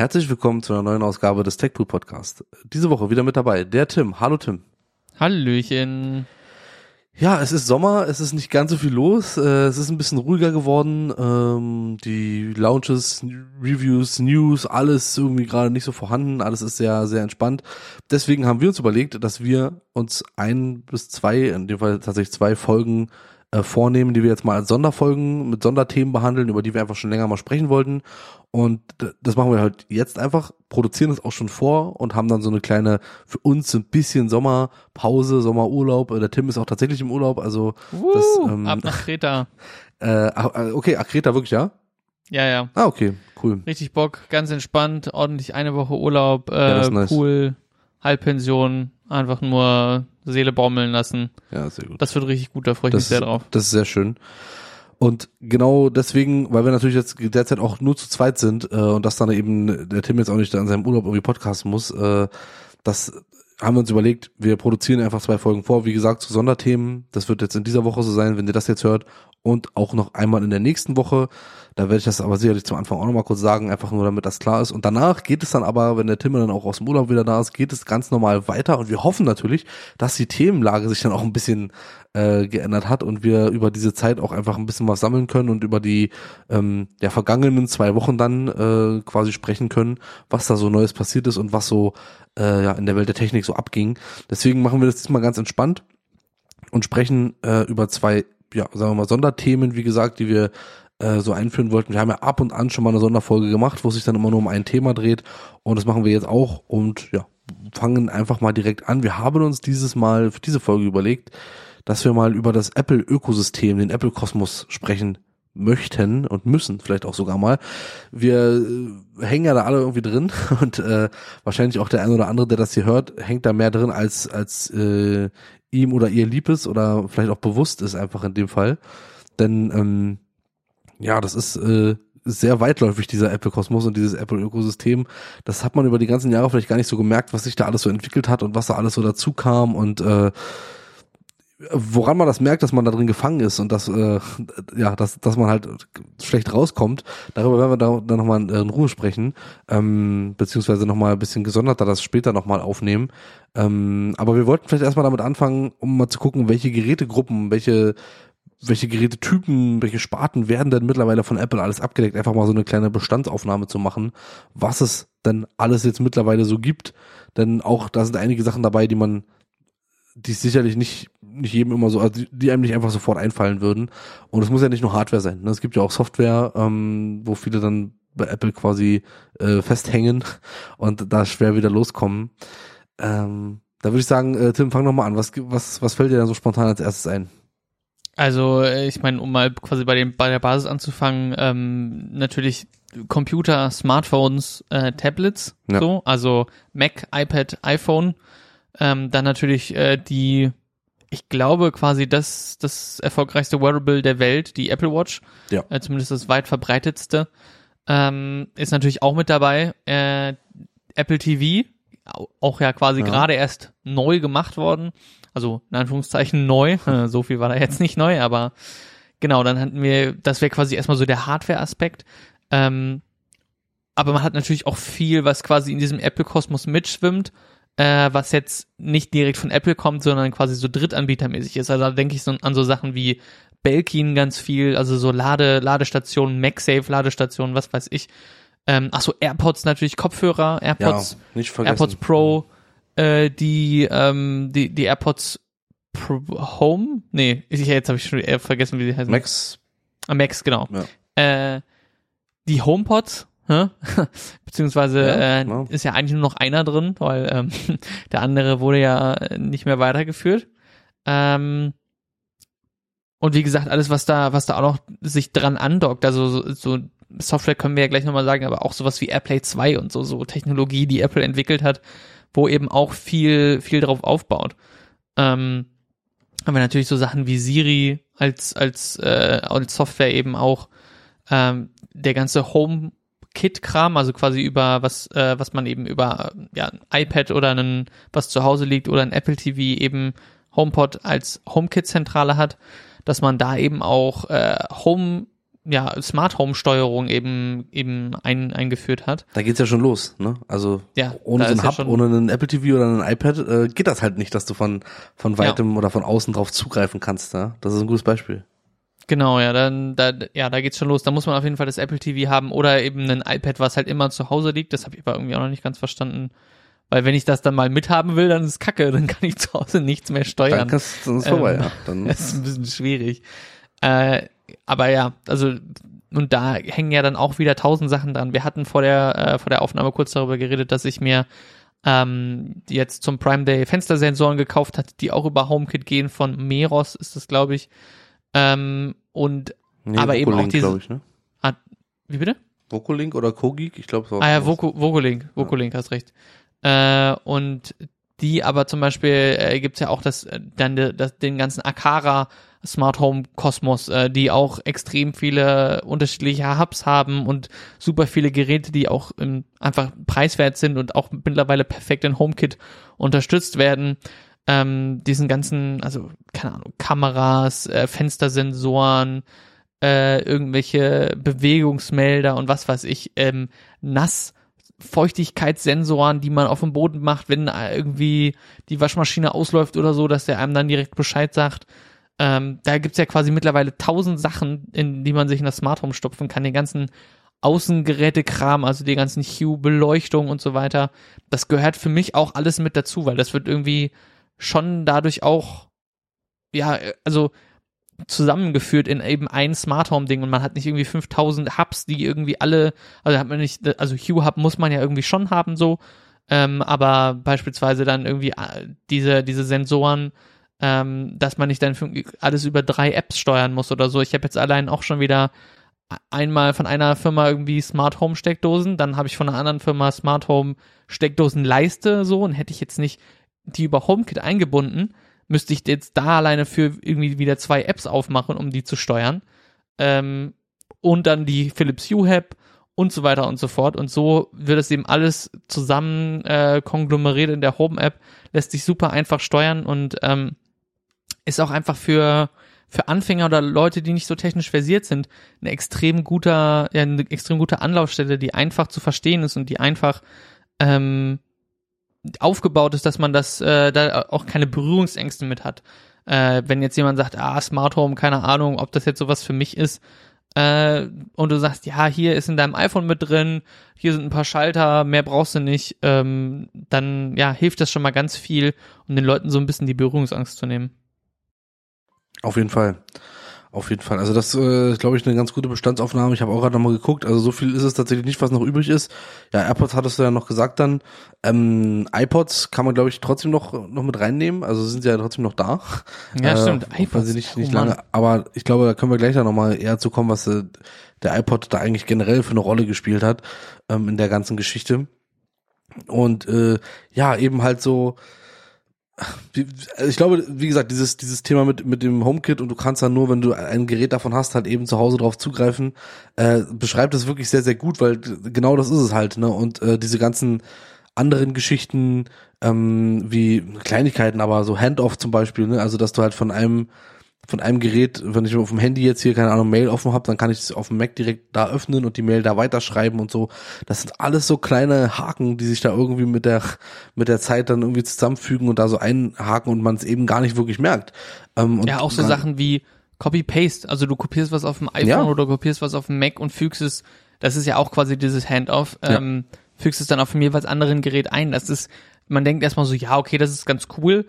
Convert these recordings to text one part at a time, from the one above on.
Herzlich willkommen zu einer neuen Ausgabe des TechPool Podcast. Diese Woche wieder mit dabei der Tim. Hallo Tim. Hallöchen. Ja, es ist Sommer, es ist nicht ganz so viel los, äh, es ist ein bisschen ruhiger geworden. Ähm, die Launches, Reviews, News, alles irgendwie gerade nicht so vorhanden, alles ist sehr, sehr entspannt. Deswegen haben wir uns überlegt, dass wir uns ein bis zwei, in dem Fall tatsächlich zwei Folgen äh, vornehmen, die wir jetzt mal als Sonderfolgen mit Sonderthemen behandeln, über die wir einfach schon länger mal sprechen wollten. Und das machen wir halt jetzt einfach, produzieren es auch schon vor und haben dann so eine kleine, für uns ein bisschen Sommerpause, Sommerurlaub. Der Tim ist auch tatsächlich im Urlaub, also uh, das, ähm, ab nach Kreta. Äh, okay, ach, Kreta wirklich, ja? Ja, ja. Ah, okay, cool. Richtig Bock, ganz entspannt, ordentlich eine Woche Urlaub, äh, ja, nice. cool, Halbpension, einfach nur Seele baumeln lassen. Ja, sehr gut. Das wird richtig gut, da freue ich das mich sehr drauf. Das ist sehr schön. Und genau deswegen, weil wir natürlich jetzt derzeit auch nur zu zweit sind äh, und dass dann eben der Tim jetzt auch nicht an seinem Urlaub irgendwie podcasten muss, äh, das haben wir uns überlegt, wir produzieren einfach zwei Folgen vor, wie gesagt, zu Sonderthemen. Das wird jetzt in dieser Woche so sein, wenn ihr das jetzt hört. Und auch noch einmal in der nächsten Woche. Da werde ich das aber sicherlich zum Anfang auch nochmal kurz sagen, einfach nur damit das klar ist. Und danach geht es dann aber, wenn der Tim dann auch aus dem Urlaub wieder da ist, geht es ganz normal weiter. Und wir hoffen natürlich, dass die Themenlage sich dann auch ein bisschen äh, geändert hat und wir über diese Zeit auch einfach ein bisschen was sammeln können und über die ähm, ja, vergangenen zwei Wochen dann äh, quasi sprechen können, was da so Neues passiert ist und was so äh, ja, in der Welt der Technik so abging. Deswegen machen wir das diesmal ganz entspannt und sprechen äh, über zwei, ja, sagen wir mal, Sonderthemen, wie gesagt, die wir äh, so einführen wollten. Wir haben ja ab und an schon mal eine Sonderfolge gemacht, wo sich dann immer nur um ein Thema dreht und das machen wir jetzt auch und ja, fangen einfach mal direkt an. Wir haben uns dieses Mal für diese Folge überlegt, dass wir mal über das Apple-Ökosystem, den Apple-Kosmos sprechen möchten und müssen vielleicht auch sogar mal. Wir äh, hängen ja da alle irgendwie drin und äh, wahrscheinlich auch der ein oder andere, der das hier hört, hängt da mehr drin als als äh, ihm oder ihr lieb ist oder vielleicht auch bewusst ist einfach in dem Fall. Denn ähm, ja, das ist äh, sehr weitläufig, dieser Apple-Kosmos und dieses Apple-Ökosystem. Das hat man über die ganzen Jahre vielleicht gar nicht so gemerkt, was sich da alles so entwickelt hat und was da alles so dazu kam und äh, woran man das merkt, dass man da drin gefangen ist und dass, äh, ja, dass, dass man halt schlecht rauskommt, darüber werden wir da, dann nochmal in, in Ruhe sprechen, ähm, beziehungsweise nochmal ein bisschen gesonderter das später nochmal aufnehmen. Ähm, aber wir wollten vielleicht erstmal damit anfangen, um mal zu gucken, welche Gerätegruppen, welche welche Gerätetypen, welche Sparten werden denn mittlerweile von Apple alles abgedeckt, einfach mal so eine kleine Bestandsaufnahme zu machen, was es denn alles jetzt mittlerweile so gibt. Denn auch da sind einige Sachen dabei, die man, die sicherlich nicht, nicht jedem immer so, also die einem nicht einfach sofort einfallen würden. Und es muss ja nicht nur Hardware sein. Ne? Es gibt ja auch Software, ähm, wo viele dann bei Apple quasi äh, festhängen und da schwer wieder loskommen. Ähm, da würde ich sagen, äh, Tim, fang noch mal an. Was, was, was fällt dir da so spontan als erstes ein? Also äh, ich meine, um mal quasi bei dem bei der Basis anzufangen, ähm, natürlich Computer, Smartphones, äh, Tablets, ja. so, also Mac, iPad, iPhone, ähm, dann natürlich äh, die, ich glaube quasi das das erfolgreichste Wearable der Welt, die Apple Watch, ja. äh, zumindest das weit verbreitetste, ähm, ist natürlich auch mit dabei. Äh, Apple TV, auch ja quasi ja. gerade erst neu gemacht worden also in Anführungszeichen neu. So viel war da jetzt nicht neu, aber genau, dann hatten wir, das wäre quasi erstmal so der Hardware-Aspekt. Ähm, aber man hat natürlich auch viel, was quasi in diesem Apple-Kosmos mitschwimmt, äh, was jetzt nicht direkt von Apple kommt, sondern quasi so drittanbietermäßig ist. Also da denke ich so an so Sachen wie Belkin ganz viel, also so Lade, Ladestationen, MagSafe Ladestationen, was weiß ich. Ähm, ach so, AirPods natürlich, Kopfhörer, AirPods, ja, AirPods Pro, äh, die, ähm, die, die AirPods Pro Home? Nee, ich, jetzt habe ich schon äh, vergessen, wie die heißen. Max. Ah, Max, genau. Ja. Äh, die HomePods, beziehungsweise ja, äh, ja. ist ja eigentlich nur noch einer drin, weil ähm, der andere wurde ja nicht mehr weitergeführt. Ähm, und wie gesagt, alles, was da, was da auch noch sich dran andockt, also so, so Software können wir ja gleich nochmal sagen, aber auch sowas wie AirPlay 2 und so, so Technologie, die Apple entwickelt hat, wo eben auch viel, viel drauf aufbaut. Ähm, haben wir natürlich so Sachen wie Siri als, als, äh, als Software eben auch. ähm, der ganze Home Kit-Kram, also quasi über was, äh, was man eben über ja, ein iPad oder einen, was zu Hause liegt oder ein Apple TV eben HomePod als HomeKit-Zentrale hat, dass man da eben auch äh, Home ja, Smart Home Steuerung eben eben ein, eingeführt hat. Da geht's ja schon los, ne? Also ja, ohne so ein Hub, ja ohne einen Apple TV oder ein iPad äh, geht das halt nicht, dass du von von weitem ja. oder von außen drauf zugreifen kannst, ja? Das ist ein gutes Beispiel. Genau, ja, dann da ja, da geht's schon los. Da muss man auf jeden Fall das Apple TV haben oder eben ein iPad, was halt immer zu Hause liegt. Das habe ich aber irgendwie auch noch nicht ganz verstanden. Weil wenn ich das dann mal mithaben will, dann ist kacke, dann kann ich zu Hause nichts mehr steuern. Dann, kannst, dann ist vorbei, ähm, ja. Dann das ist ein bisschen schwierig. Äh, aber ja, also und da hängen ja dann auch wieder tausend Sachen dran. Wir hatten vor der äh, vor der Aufnahme kurz darüber geredet, dass ich mir ähm, jetzt zum Prime Day Fenstersensoren gekauft hatte, die auch über HomeKit gehen von Meros ist das glaube ich. Ähm, und nee, aber Vokolink, eben auch diese. Ich, ne? ah, wie bitte? Vokolink oder Kogik, ich glaube so. Ah ja, Voko, Vokolink, Vokolink, ja. hast recht. Äh, und die aber zum Beispiel äh, gibt's ja auch das dann das, den ganzen Akara Smart Home Kosmos, äh, die auch extrem viele unterschiedliche Hubs haben und super viele Geräte, die auch ähm, einfach preiswert sind und auch mittlerweile perfekt in HomeKit unterstützt werden. Ähm, diesen ganzen, also keine Ahnung, Kameras, äh, Fenstersensoren, äh, irgendwelche Bewegungsmelder und was weiß ich, ähm, nass Feuchtigkeitssensoren, die man auf dem Boden macht, wenn irgendwie die Waschmaschine ausläuft oder so, dass der einem dann direkt Bescheid sagt. Ähm, da gibt's ja quasi mittlerweile tausend Sachen, in die man sich in das Smart Home stopfen kann. Den ganzen Außengerätekram, also die ganzen Hue-Beleuchtung und so weiter. Das gehört für mich auch alles mit dazu, weil das wird irgendwie schon dadurch auch, ja, also zusammengeführt in eben ein Smart Home Ding und man hat nicht irgendwie 5000 Hubs, die irgendwie alle, also hat man nicht, also Hue Hub muss man ja irgendwie schon haben so, ähm, aber beispielsweise dann irgendwie äh, diese, diese Sensoren, ähm, dass man nicht dann alles über drei Apps steuern muss oder so. Ich habe jetzt allein auch schon wieder einmal von einer Firma irgendwie Smart Home Steckdosen, dann habe ich von einer anderen Firma Smart Home Steckdosenleiste so und hätte ich jetzt nicht die über HomeKit eingebunden, müsste ich jetzt da alleine für irgendwie wieder zwei Apps aufmachen, um die zu steuern. Ähm, und dann die Philips Hue App und so weiter und so fort. Und so wird es eben alles zusammen äh, konglomeriert in der Home App, lässt sich super einfach steuern und ähm, ist auch einfach für für Anfänger oder Leute, die nicht so technisch versiert sind, eine extrem guter, ja, eine extrem gute Anlaufstelle, die einfach zu verstehen ist und die einfach ähm, aufgebaut ist, dass man das äh, da auch keine Berührungsängste mit hat. Äh, wenn jetzt jemand sagt, ah, Smart Home, keine Ahnung, ob das jetzt sowas für mich ist, äh, und du sagst, ja, hier ist in deinem iPhone mit drin, hier sind ein paar Schalter, mehr brauchst du nicht, ähm, dann ja, hilft das schon mal ganz viel, um den Leuten so ein bisschen die Berührungsangst zu nehmen. Auf jeden Fall. Auf jeden Fall. Also das äh, glaube ich, eine ganz gute Bestandsaufnahme. Ich habe auch gerade nochmal geguckt. Also so viel ist es tatsächlich nicht, was noch übrig ist. Ja, AirPods hattest du ja noch gesagt dann. Ähm, iPods kann man, glaube ich, trotzdem noch, noch mit reinnehmen. Also sind sie ja trotzdem noch da. Ja, äh, stimmt. iPods. Sie nicht, nicht oh, lange. Aber ich glaube, da können wir gleich dann nochmal eher zu kommen, was äh, der iPod da eigentlich generell für eine Rolle gespielt hat ähm, in der ganzen Geschichte. Und äh, ja, eben halt so ich glaube, wie gesagt, dieses, dieses Thema mit, mit dem HomeKit und du kannst dann nur, wenn du ein Gerät davon hast, halt eben zu Hause drauf zugreifen, äh, beschreibt das wirklich sehr, sehr gut, weil genau das ist es halt, ne? Und äh, diese ganzen anderen Geschichten, ähm, wie Kleinigkeiten, aber so Handoff zum Beispiel, ne? Also dass du halt von einem von einem Gerät, wenn ich auf dem Handy jetzt hier, keine Ahnung, Mail offen habe, dann kann ich es auf dem Mac direkt da öffnen und die Mail da weiterschreiben und so. Das sind alles so kleine Haken, die sich da irgendwie mit der, mit der Zeit dann irgendwie zusammenfügen und da so einhaken und man es eben gar nicht wirklich merkt. Ähm, ja, auch so Sachen wie Copy-Paste. Also du kopierst was auf dem iPhone ja. oder kopierst was auf dem Mac und fügst es, das ist ja auch quasi dieses Handoff, ähm, ja. fügst es dann auf dem jeweils anderen Gerät ein. Das ist, man denkt erstmal so, ja, okay, das ist ganz cool,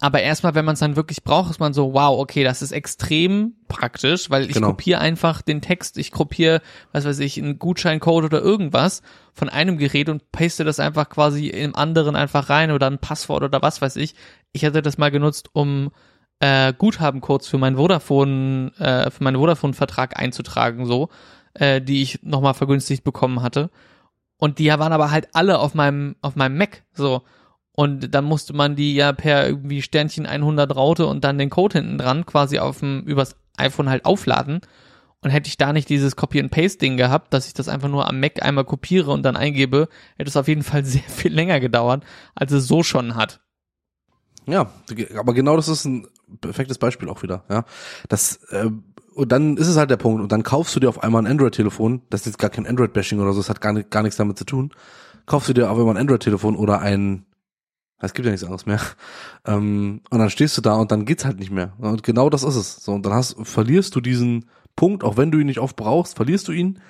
aber erstmal, wenn man es dann wirklich braucht, ist man so, wow, okay, das ist extrem praktisch, weil ich genau. kopiere einfach den Text, ich kopiere, was weiß ich, einen Gutscheincode oder irgendwas von einem Gerät und paste das einfach quasi im anderen einfach rein oder ein Passwort oder was weiß ich. Ich hatte das mal genutzt, um äh, Guthabencodes für meinen Vodafone, äh, für meinen Vodafone-Vertrag einzutragen, so, äh, die ich nochmal vergünstigt bekommen hatte. Und die waren aber halt alle auf meinem, auf meinem Mac, so. Und dann musste man die ja per irgendwie Sternchen 100 Raute und dann den Code hinten dran quasi auf dem, übers iPhone halt aufladen. Und hätte ich da nicht dieses Copy-and-Paste-Ding gehabt, dass ich das einfach nur am Mac einmal kopiere und dann eingebe, hätte es auf jeden Fall sehr viel länger gedauert, als es so schon hat. Ja, aber genau das ist ein perfektes Beispiel auch wieder, ja. Das, äh, und dann ist es halt der Punkt, und dann kaufst du dir auf einmal ein Android-Telefon, das ist jetzt gar kein Android-Bashing oder so, das hat gar, gar nichts damit zu tun. Kaufst du dir auf einmal ein Android-Telefon oder ein, es gibt ja nichts anderes mehr. Ähm, und dann stehst du da und dann geht's halt nicht mehr. Und genau das ist es. So, und dann hast, verlierst du diesen Punkt, auch wenn du ihn nicht oft brauchst, verlierst du ihn.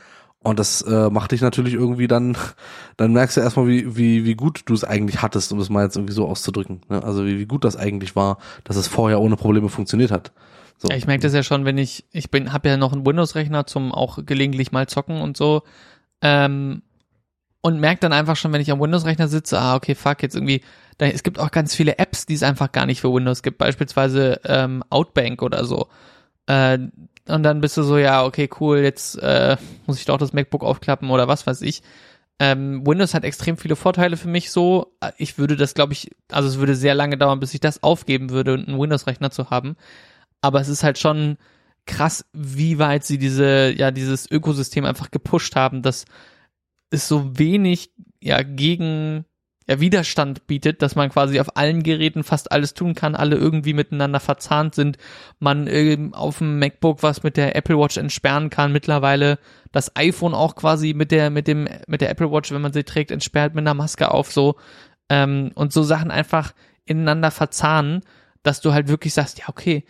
Und das äh, macht dich natürlich irgendwie dann, dann merkst du erstmal, wie, wie, wie gut du es eigentlich hattest, um es mal jetzt irgendwie so auszudrücken. Ne? Also wie, wie gut das eigentlich war, dass es vorher ohne Probleme funktioniert hat. So. Ich merke das ja schon, wenn ich, ich bin, habe ja noch einen Windows-Rechner zum auch gelegentlich mal zocken und so. Ähm, und merke dann einfach schon, wenn ich am Windows-Rechner sitze, ah, okay, fuck, jetzt irgendwie, da, es gibt auch ganz viele Apps, die es einfach gar nicht für Windows gibt, beispielsweise ähm, Outbank oder so. Äh, und dann bist du so, ja, okay, cool, jetzt äh, muss ich doch das MacBook aufklappen oder was weiß ich. Ähm, Windows hat extrem viele Vorteile für mich so. Ich würde das, glaube ich, also es würde sehr lange dauern, bis ich das aufgeben würde, einen Windows-Rechner zu haben. Aber es ist halt schon krass, wie weit sie diese, ja, dieses Ökosystem einfach gepusht haben, dass es so wenig, ja, gegen ja, Widerstand bietet, dass man quasi auf allen Geräten fast alles tun kann, alle irgendwie miteinander verzahnt sind, man ähm, auf dem MacBook was mit der Apple Watch entsperren kann, mittlerweile das iPhone auch quasi mit der mit dem mit der Apple Watch, wenn man sie trägt, entsperrt mit einer Maske auf so. Ähm, und so Sachen einfach ineinander verzahnen, dass du halt wirklich sagst, ja okay,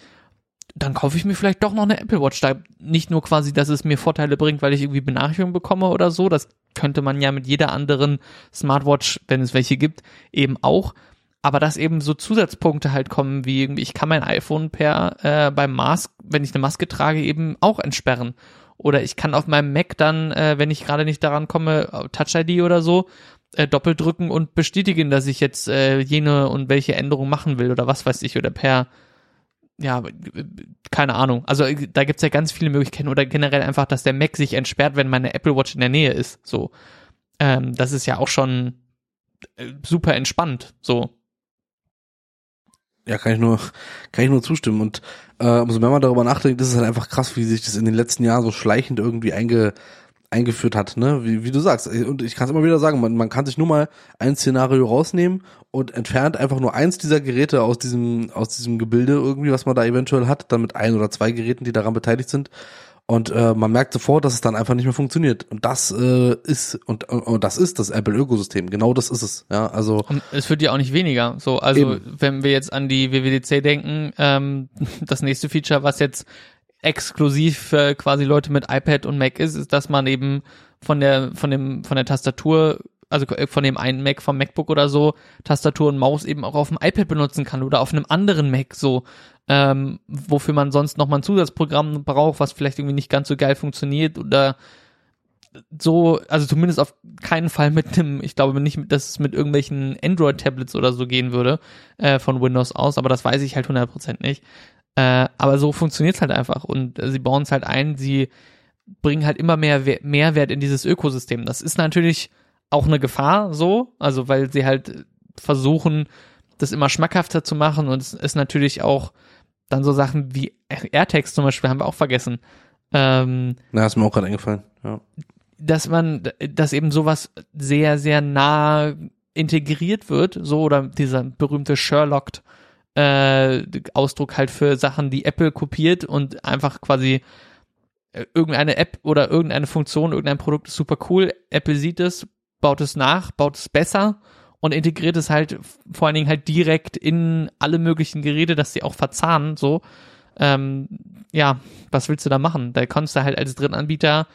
dann kaufe ich mir vielleicht doch noch eine Apple Watch. Da nicht nur quasi, dass es mir Vorteile bringt, weil ich irgendwie Benachrichtigungen bekomme oder so. Das könnte man ja mit jeder anderen Smartwatch, wenn es welche gibt, eben auch. Aber dass eben so Zusatzpunkte halt kommen, wie irgendwie, ich kann mein iPhone per äh, beim Mask, wenn ich eine Maske trage, eben auch entsperren. Oder ich kann auf meinem Mac dann, äh, wenn ich gerade nicht daran komme, Touch ID oder so, äh, doppelt drücken und bestätigen, dass ich jetzt äh, jene und welche Änderung machen will oder was weiß ich, oder per ja, keine Ahnung. Also da gibt's ja ganz viele Möglichkeiten oder generell einfach, dass der Mac sich entsperrt, wenn meine Apple Watch in der Nähe ist. So, ähm, das ist ja auch schon äh, super entspannt. So. Ja, kann ich nur, kann ich nur zustimmen. Und äh, umso mehr man darüber nachdenkt, ist es halt einfach krass, wie sich das in den letzten Jahren so schleichend irgendwie einge, eingeführt hat, ne? Wie, wie du sagst. Und ich kann es immer wieder sagen, man, man kann sich nur mal ein Szenario rausnehmen und entfernt einfach nur eins dieser Geräte aus diesem, aus diesem Gebilde irgendwie, was man da eventuell hat, dann mit ein oder zwei Geräten, die daran beteiligt sind. Und äh, man merkt sofort, dass es dann einfach nicht mehr funktioniert. Und das äh, ist und, und, und das ist das Apple-Ökosystem. Genau das ist es. Ja, also und es wird ja auch nicht weniger. So, also eben. wenn wir jetzt an die WWDC denken, ähm, das nächste Feature, was jetzt exklusiv für quasi Leute mit iPad und Mac ist, ist, dass man eben von der von dem von der Tastatur also von dem einen Mac vom MacBook oder so Tastatur und Maus eben auch auf dem iPad benutzen kann oder auf einem anderen Mac so ähm, wofür man sonst noch mal ein Zusatzprogramm braucht, was vielleicht irgendwie nicht ganz so geil funktioniert oder so, also zumindest auf keinen Fall mit einem, ich glaube nicht, dass es mit irgendwelchen Android-Tablets oder so gehen würde äh, von Windows aus, aber das weiß ich halt 100% nicht. Äh, aber so funktioniert's halt einfach und äh, sie bauen es halt ein, sie bringen halt immer mehr We Mehrwert in dieses Ökosystem. Das ist natürlich auch eine Gefahr so, also weil sie halt versuchen, das immer schmackhafter zu machen und es ist natürlich auch dann so Sachen wie AirTags zum Beispiel haben wir auch vergessen. Ähm, Na, ist mir auch gerade eingefallen, ja. Dass man, dass eben sowas sehr, sehr nah integriert wird, so oder dieser berühmte Sherlocked äh, Ausdruck halt für Sachen, die Apple kopiert und einfach quasi äh, irgendeine App oder irgendeine Funktion, irgendein Produkt ist super cool. Apple sieht es, baut es nach, baut es besser und integriert es halt vor allen Dingen halt direkt in alle möglichen Geräte, dass sie auch verzahnen, so. Ähm, ja, was willst du da machen? Da kommst du halt als Drittanbieter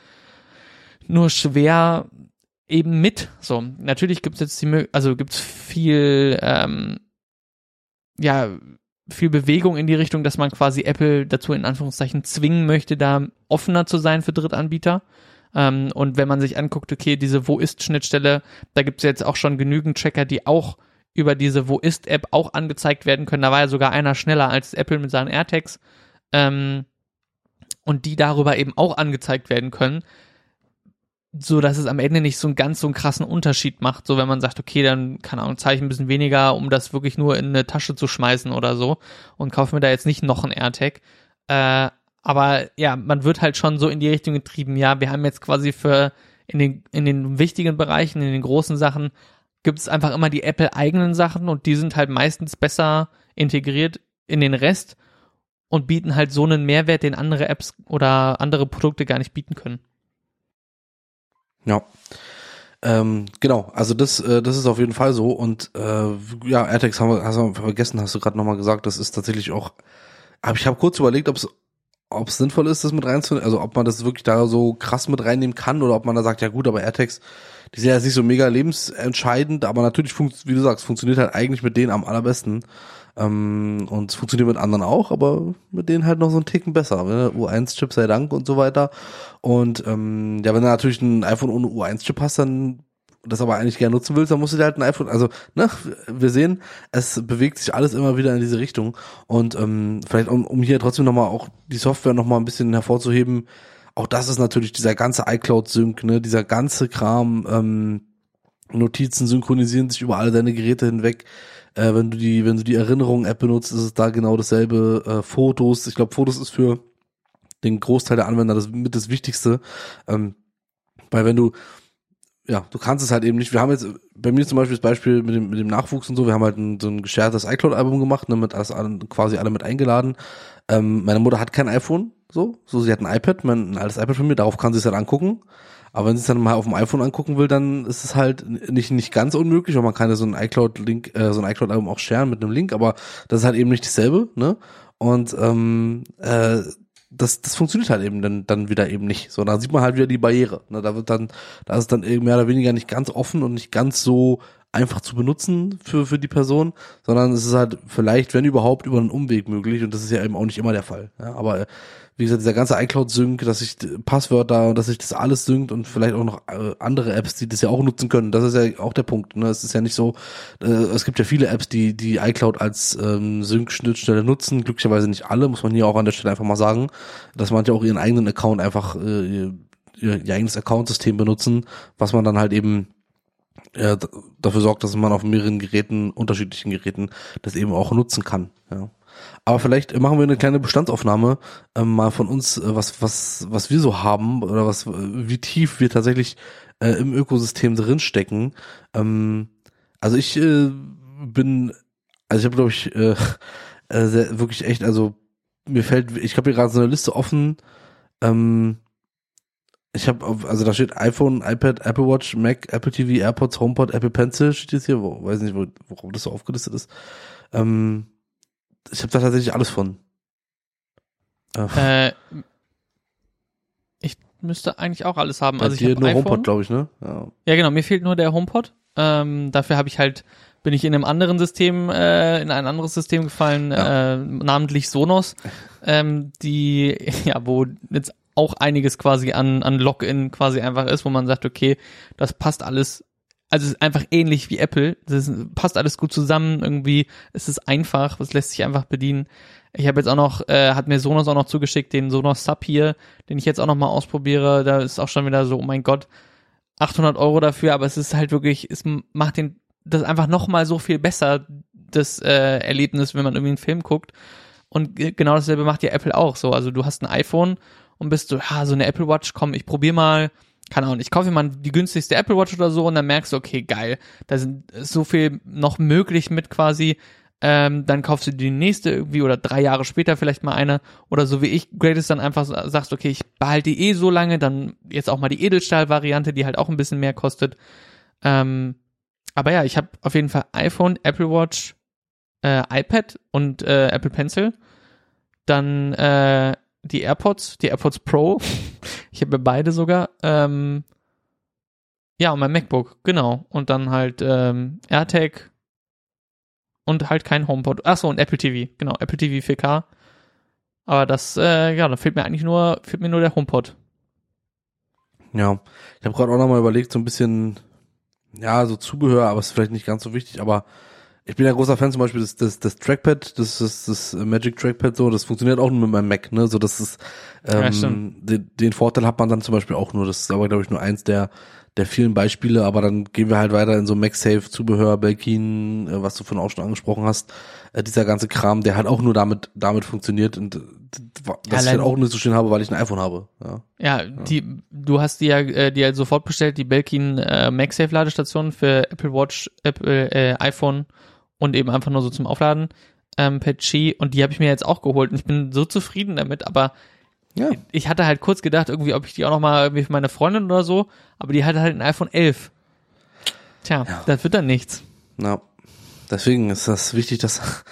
nur schwer eben mit. So, natürlich gibt's jetzt die, also gibt's viel ähm, ja, viel Bewegung in die Richtung, dass man quasi Apple dazu in Anführungszeichen zwingen möchte, da offener zu sein für Drittanbieter. Ähm, und wenn man sich anguckt, okay, diese Wo ist Schnittstelle, da gibt es jetzt auch schon genügend Checker, die auch über diese Wo ist App auch angezeigt werden können. Da war ja sogar einer schneller als Apple mit seinen AirTags. Ähm, und die darüber eben auch angezeigt werden können so dass es am Ende nicht so einen ganz so einen krassen Unterschied macht, so wenn man sagt, okay, dann keine Ahnung, zahle ich ein bisschen weniger, um das wirklich nur in eine Tasche zu schmeißen oder so und kaufe mir da jetzt nicht noch ein AirTag. Äh, Aber ja, man wird halt schon so in die Richtung getrieben, ja, wir haben jetzt quasi für in den, in den wichtigen Bereichen, in den großen Sachen, gibt es einfach immer die Apple-eigenen Sachen und die sind halt meistens besser integriert in den Rest und bieten halt so einen Mehrwert, den andere Apps oder andere Produkte gar nicht bieten können. Ja. Ähm, genau, also das, äh, das ist auf jeden Fall so. Und äh, ja, AirTags haben wir, hast du vergessen, hast du gerade nochmal gesagt, das ist tatsächlich auch. Aber ich habe kurz überlegt, ob es ob es sinnvoll ist, das mit reinzunehmen, also ob man das wirklich da so krass mit reinnehmen kann oder ob man da sagt, ja gut, aber AirTags, die sind ja nicht so mega lebensentscheidend, aber natürlich, wie du sagst, funktioniert halt eigentlich mit denen am allerbesten. Ähm, und es funktioniert mit anderen auch, aber mit denen halt noch so ein Ticken besser. Ne? U1-Chip sei Dank und so weiter. Und ähm, ja, wenn du natürlich ein iPhone ohne U1-Chip hast, dann das aber eigentlich gerne nutzen willst, dann musst du dir halt ein iPhone, also ne, wir sehen, es bewegt sich alles immer wieder in diese Richtung und ähm, vielleicht um, um hier trotzdem nochmal auch die Software nochmal ein bisschen hervorzuheben, auch das ist natürlich dieser ganze iCloud-Sync, ne, dieser ganze Kram, ähm, Notizen synchronisieren sich über alle deine Geräte hinweg, äh, wenn du die, wenn du die Erinnerungen-App benutzt, ist es da genau dasselbe. Äh, Fotos, ich glaube, Fotos ist für den Großteil der Anwender das mit das Wichtigste. Ähm, weil wenn du, ja, du kannst es halt eben nicht. Wir haben jetzt bei mir zum Beispiel das Beispiel mit dem, mit dem Nachwuchs und so, wir haben halt ein, so ein geschertes iCloud-Album gemacht, ne, mit alles, quasi alle mit eingeladen. Ähm, meine Mutter hat kein iPhone, so, so sie hat ein iPad, mein, ein altes iPad von mir, darauf kann sie es halt angucken. Aber wenn sie es dann mal auf dem iPhone angucken will, dann ist es halt nicht, nicht ganz unmöglich, weil man kann ja so ein iCloud-Link, äh, so ein iCloud-Album auch sharen mit einem Link, aber das ist halt eben nicht dasselbe, ne? Und ähm, äh, das, das funktioniert halt eben dann, dann wieder eben nicht. So, da sieht man halt wieder die Barriere. Ne? Da wird dann, da ist dann mehr oder weniger nicht ganz offen und nicht ganz so einfach zu benutzen für, für die Person, sondern es ist halt vielleicht, wenn überhaupt, über einen Umweg möglich und das ist ja eben auch nicht immer der Fall. Ja, aber wie gesagt, dieser ganze iCloud-Sync, dass sich Passwörter und dass sich das alles synkt und vielleicht auch noch äh, andere Apps, die das ja auch nutzen können. Das ist ja auch der Punkt. Ne? Es ist ja nicht so, äh, es gibt ja viele Apps, die die iCloud als ähm, Sync-Schnittstelle nutzen. Glücklicherweise nicht alle, muss man hier auch an der Stelle einfach mal sagen, dass manche auch ihren eigenen Account einfach äh, ihr, ihr eigenes Account-System benutzen, was man dann halt eben äh, dafür sorgt, dass man auf mehreren Geräten, unterschiedlichen Geräten, das eben auch nutzen kann. Ja. Aber vielleicht machen wir eine kleine Bestandsaufnahme ähm, mal von uns, äh, was was was wir so haben oder was wie tief wir tatsächlich äh, im Ökosystem drinstecken. Ähm, also ich äh, bin, also ich habe glaube ich äh, äh, sehr, wirklich echt, also mir fällt, ich habe hier gerade so eine Liste offen. Ähm, ich habe, also da steht iPhone, iPad, Apple Watch, Mac, Apple TV, AirPods, HomePod, Apple Pencil steht jetzt hier, wo, weiß nicht, wo, worauf das so aufgelistet ist. Ähm, ich habe da tatsächlich alles von. Äh, ich müsste eigentlich auch alles haben. Bei also ich dir nur iPhone. HomePod, glaube ich, ne? Ja. ja, genau. Mir fehlt nur der HomePod. Ähm, dafür habe ich halt bin ich in einem anderen System, äh, in ein anderes System gefallen, ja. äh, namentlich Sonos, ähm, die, ja, wo jetzt auch einiges quasi an, an Login quasi einfach ist, wo man sagt, okay, das passt alles also es ist einfach ähnlich wie Apple. Das ist, passt alles gut zusammen irgendwie. Es ist einfach, es lässt sich einfach bedienen. Ich habe jetzt auch noch, äh, hat mir Sonos auch noch zugeschickt, den Sonos Sub hier, den ich jetzt auch noch mal ausprobiere. Da ist auch schon wieder so, oh mein Gott, 800 Euro dafür, aber es ist halt wirklich, es macht den, das einfach noch mal so viel besser, das äh, Erlebnis, wenn man irgendwie einen Film guckt. Und genau dasselbe macht ja Apple auch so. Also du hast ein iPhone und bist so, ha, so eine Apple Watch, komm, ich probier mal keine Ahnung, ich kaufe mir mal die günstigste Apple Watch oder so und dann merkst du, okay, geil, da sind so viel noch möglich mit quasi. Ähm, dann kaufst du die nächste irgendwie oder drei Jahre später vielleicht mal eine oder so wie ich Greatest dann einfach sagst, okay, ich behalte die eh so lange, dann jetzt auch mal die Edelstahl-Variante, die halt auch ein bisschen mehr kostet. Ähm, aber ja, ich habe auf jeden Fall iPhone, Apple Watch, äh, iPad und äh, Apple Pencil. Dann äh, die AirPods, die AirPods Pro. ich habe beide sogar. Ähm, ja, und mein MacBook, genau. Und dann halt ähm, AirTag und halt kein HomePod. Achso, und Apple TV, genau, Apple TV 4K. Aber das, äh, ja, da fehlt mir eigentlich nur, fehlt mir nur der HomePod. Ja, ich habe gerade auch nochmal überlegt, so ein bisschen, ja, so Zubehör, aber ist vielleicht nicht ganz so wichtig, aber ich bin ja großer Fan zum Beispiel des, des, des Trackpad, das ist das Magic Trackpad so, das funktioniert auch nur mit meinem Mac, ne? So das ist ähm, ja, den, den Vorteil hat man dann zum Beispiel auch nur, das ist aber glaube ich nur eins der der vielen Beispiele, aber dann gehen wir halt weiter in so MagSafe, Zubehör, Belkin, äh, was du von auch schon angesprochen hast, äh, dieser ganze Kram, der halt auch nur damit damit funktioniert und dass ich halt auch nicht so stehen habe, weil ich ein iPhone habe. Ja, ja, die, du hast die ja äh, die halt sofort bestellt, die Belkin äh, MagSafe Ladestation für Apple Watch, Apple äh, iPhone und eben einfach nur so zum Aufladen ähm, per Qi und die habe ich mir jetzt auch geholt und ich bin so zufrieden damit, aber ja. ich hatte halt kurz gedacht, irgendwie, ob ich die auch noch mal irgendwie für meine Freundin oder so, aber die hatte halt ein iPhone 11. Tja, ja. das wird dann nichts. Na, deswegen ist das wichtig, dass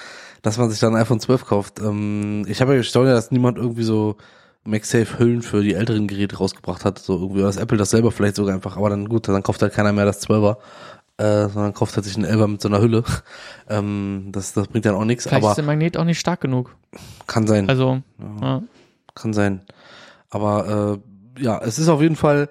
dass man sich dann ein iPhone 12 kauft. Ähm, ich habe ja gestaunt, dass niemand irgendwie so MagSafe-Hüllen für die älteren Geräte rausgebracht hat, so irgendwie, oder dass Apple das selber vielleicht sogar einfach, aber dann gut, dann kauft halt keiner mehr das 12er, äh, sondern kauft halt sich ein 11er mit so einer Hülle. ähm, das, das bringt dann auch nichts. Vielleicht aber ist der Magnet auch nicht stark genug. Kann sein. Also, ja. ja. Kann sein. Aber äh, ja, es ist auf jeden Fall,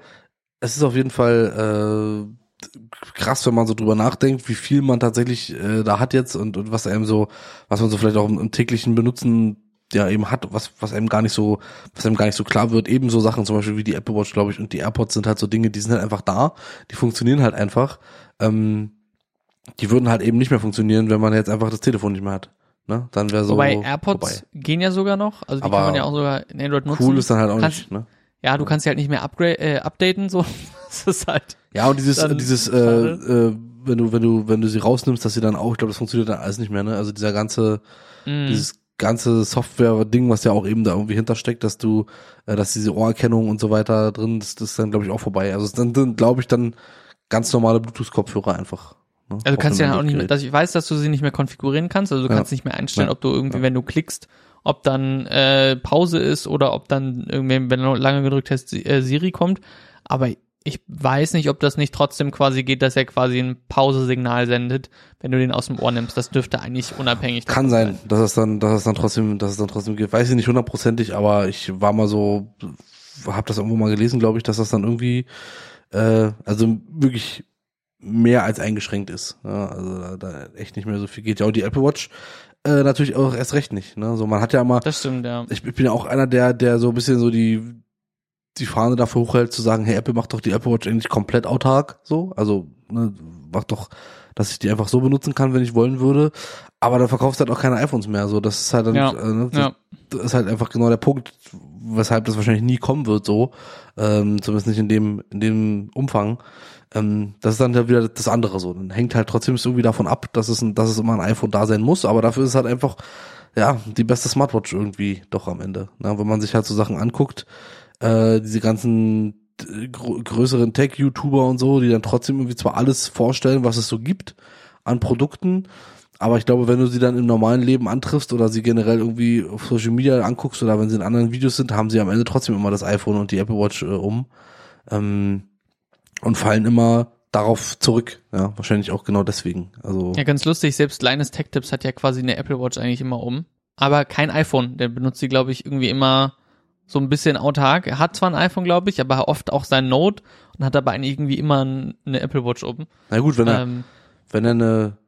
es ist auf jeden Fall äh, krass, wenn man so drüber nachdenkt, wie viel man tatsächlich äh, da hat jetzt und, und was einem so, was man so vielleicht auch im, im täglichen Benutzen ja eben hat, was was einem gar nicht so, was einem gar nicht so klar wird. Ebenso Sachen zum Beispiel wie die Apple Watch, glaube ich, und die AirPods sind halt so Dinge, die sind halt einfach da, die funktionieren halt einfach. Ähm, die würden halt eben nicht mehr funktionieren, wenn man jetzt einfach das Telefon nicht mehr hat. Ne? Dann wäre so. Wobei AirPods vorbei. gehen ja sogar noch, also die Aber kann man ja auch sogar in Android nutzen. Cool ist dann halt auch kannst, nicht. Ne? Ja, du kannst sie halt nicht mehr upgrade, äh, updaten, so. das ist halt. Ja, und dieses, dieses, äh, äh, wenn du, wenn du, wenn du sie rausnimmst, dass sie dann auch, ich glaube, das funktioniert dann alles nicht mehr, ne? Also dieser ganze, mm. dieses ganze Software-Ding, was ja auch eben da irgendwie hintersteckt, dass du, äh, dass diese Ohrerkennung und so weiter drin, das, das ist dann, glaube ich, auch vorbei. Also dann, dann glaube ich, dann ganz normale Bluetooth-Kopfhörer einfach. Ne? Also du kannst ja auch nicht mehr, dass ich weiß, dass du sie nicht mehr konfigurieren kannst, also du ja. kannst nicht mehr einstellen, ja. ob du irgendwie, ja. wenn du klickst, ob dann äh, Pause ist oder ob dann irgendwie, wenn du lange gedrückt hast, äh, Siri kommt. Aber ich weiß nicht, ob das nicht trotzdem quasi geht, dass er quasi ein Pausesignal sendet, wenn du den aus dem Ohr nimmst. Das dürfte eigentlich unabhängig Kann sein, sein, dass es dann, dass es dann trotzdem, dass es dann trotzdem geht. Weiß ich nicht hundertprozentig, aber ich war mal so, habe das irgendwo mal gelesen, glaube ich, dass das dann irgendwie, äh, also wirklich mehr als eingeschränkt ist. Ja, also da, da echt nicht mehr so viel geht. Ja, auch die Apple Watch äh, natürlich auch erst recht nicht. Ne? So man hat ja immer. Das stimmt, ja. Ich, ich bin ja auch einer, der, der so ein bisschen so die die Fahne dafür hochhält, zu sagen, hey, Apple macht doch die Apple Watch eigentlich komplett autark, so, also ne, macht doch, dass ich die einfach so benutzen kann, wenn ich wollen würde. Aber dann verkaufst du halt auch keine iPhones mehr, so, das ist halt dann, ja. äh, ne, das, ja. das, ist halt einfach genau der Punkt, weshalb das wahrscheinlich nie kommen wird, so, ähm, zumindest nicht in dem in dem Umfang. Ähm, das ist dann ja wieder das andere so. Dann hängt halt trotzdem irgendwie davon ab, dass es, ein, dass es immer ein iPhone da sein muss, aber dafür ist es halt einfach, ja, die beste Smartwatch irgendwie doch am Ende. Na, wenn man sich halt so Sachen anguckt, äh, diese ganzen äh, größeren Tech-YouTuber und so, die dann trotzdem irgendwie zwar alles vorstellen, was es so gibt an Produkten, aber ich glaube, wenn du sie dann im normalen Leben antriffst oder sie generell irgendwie auf Social Media anguckst oder wenn sie in anderen Videos sind, haben sie am Ende trotzdem immer das iPhone und die Apple Watch äh, um. Ähm, und fallen immer darauf zurück. Ja, wahrscheinlich auch genau deswegen. Also ja, ganz lustig. Selbst Linus Tech Tips hat ja quasi eine Apple Watch eigentlich immer um, aber kein iPhone. Der benutzt sie, glaube ich, irgendwie immer so ein bisschen autark. Er hat zwar ein iPhone, glaube ich, aber oft auch sein Note und hat dabei irgendwie immer eine Apple Watch oben. Na gut, wenn er ähm, wenn er eine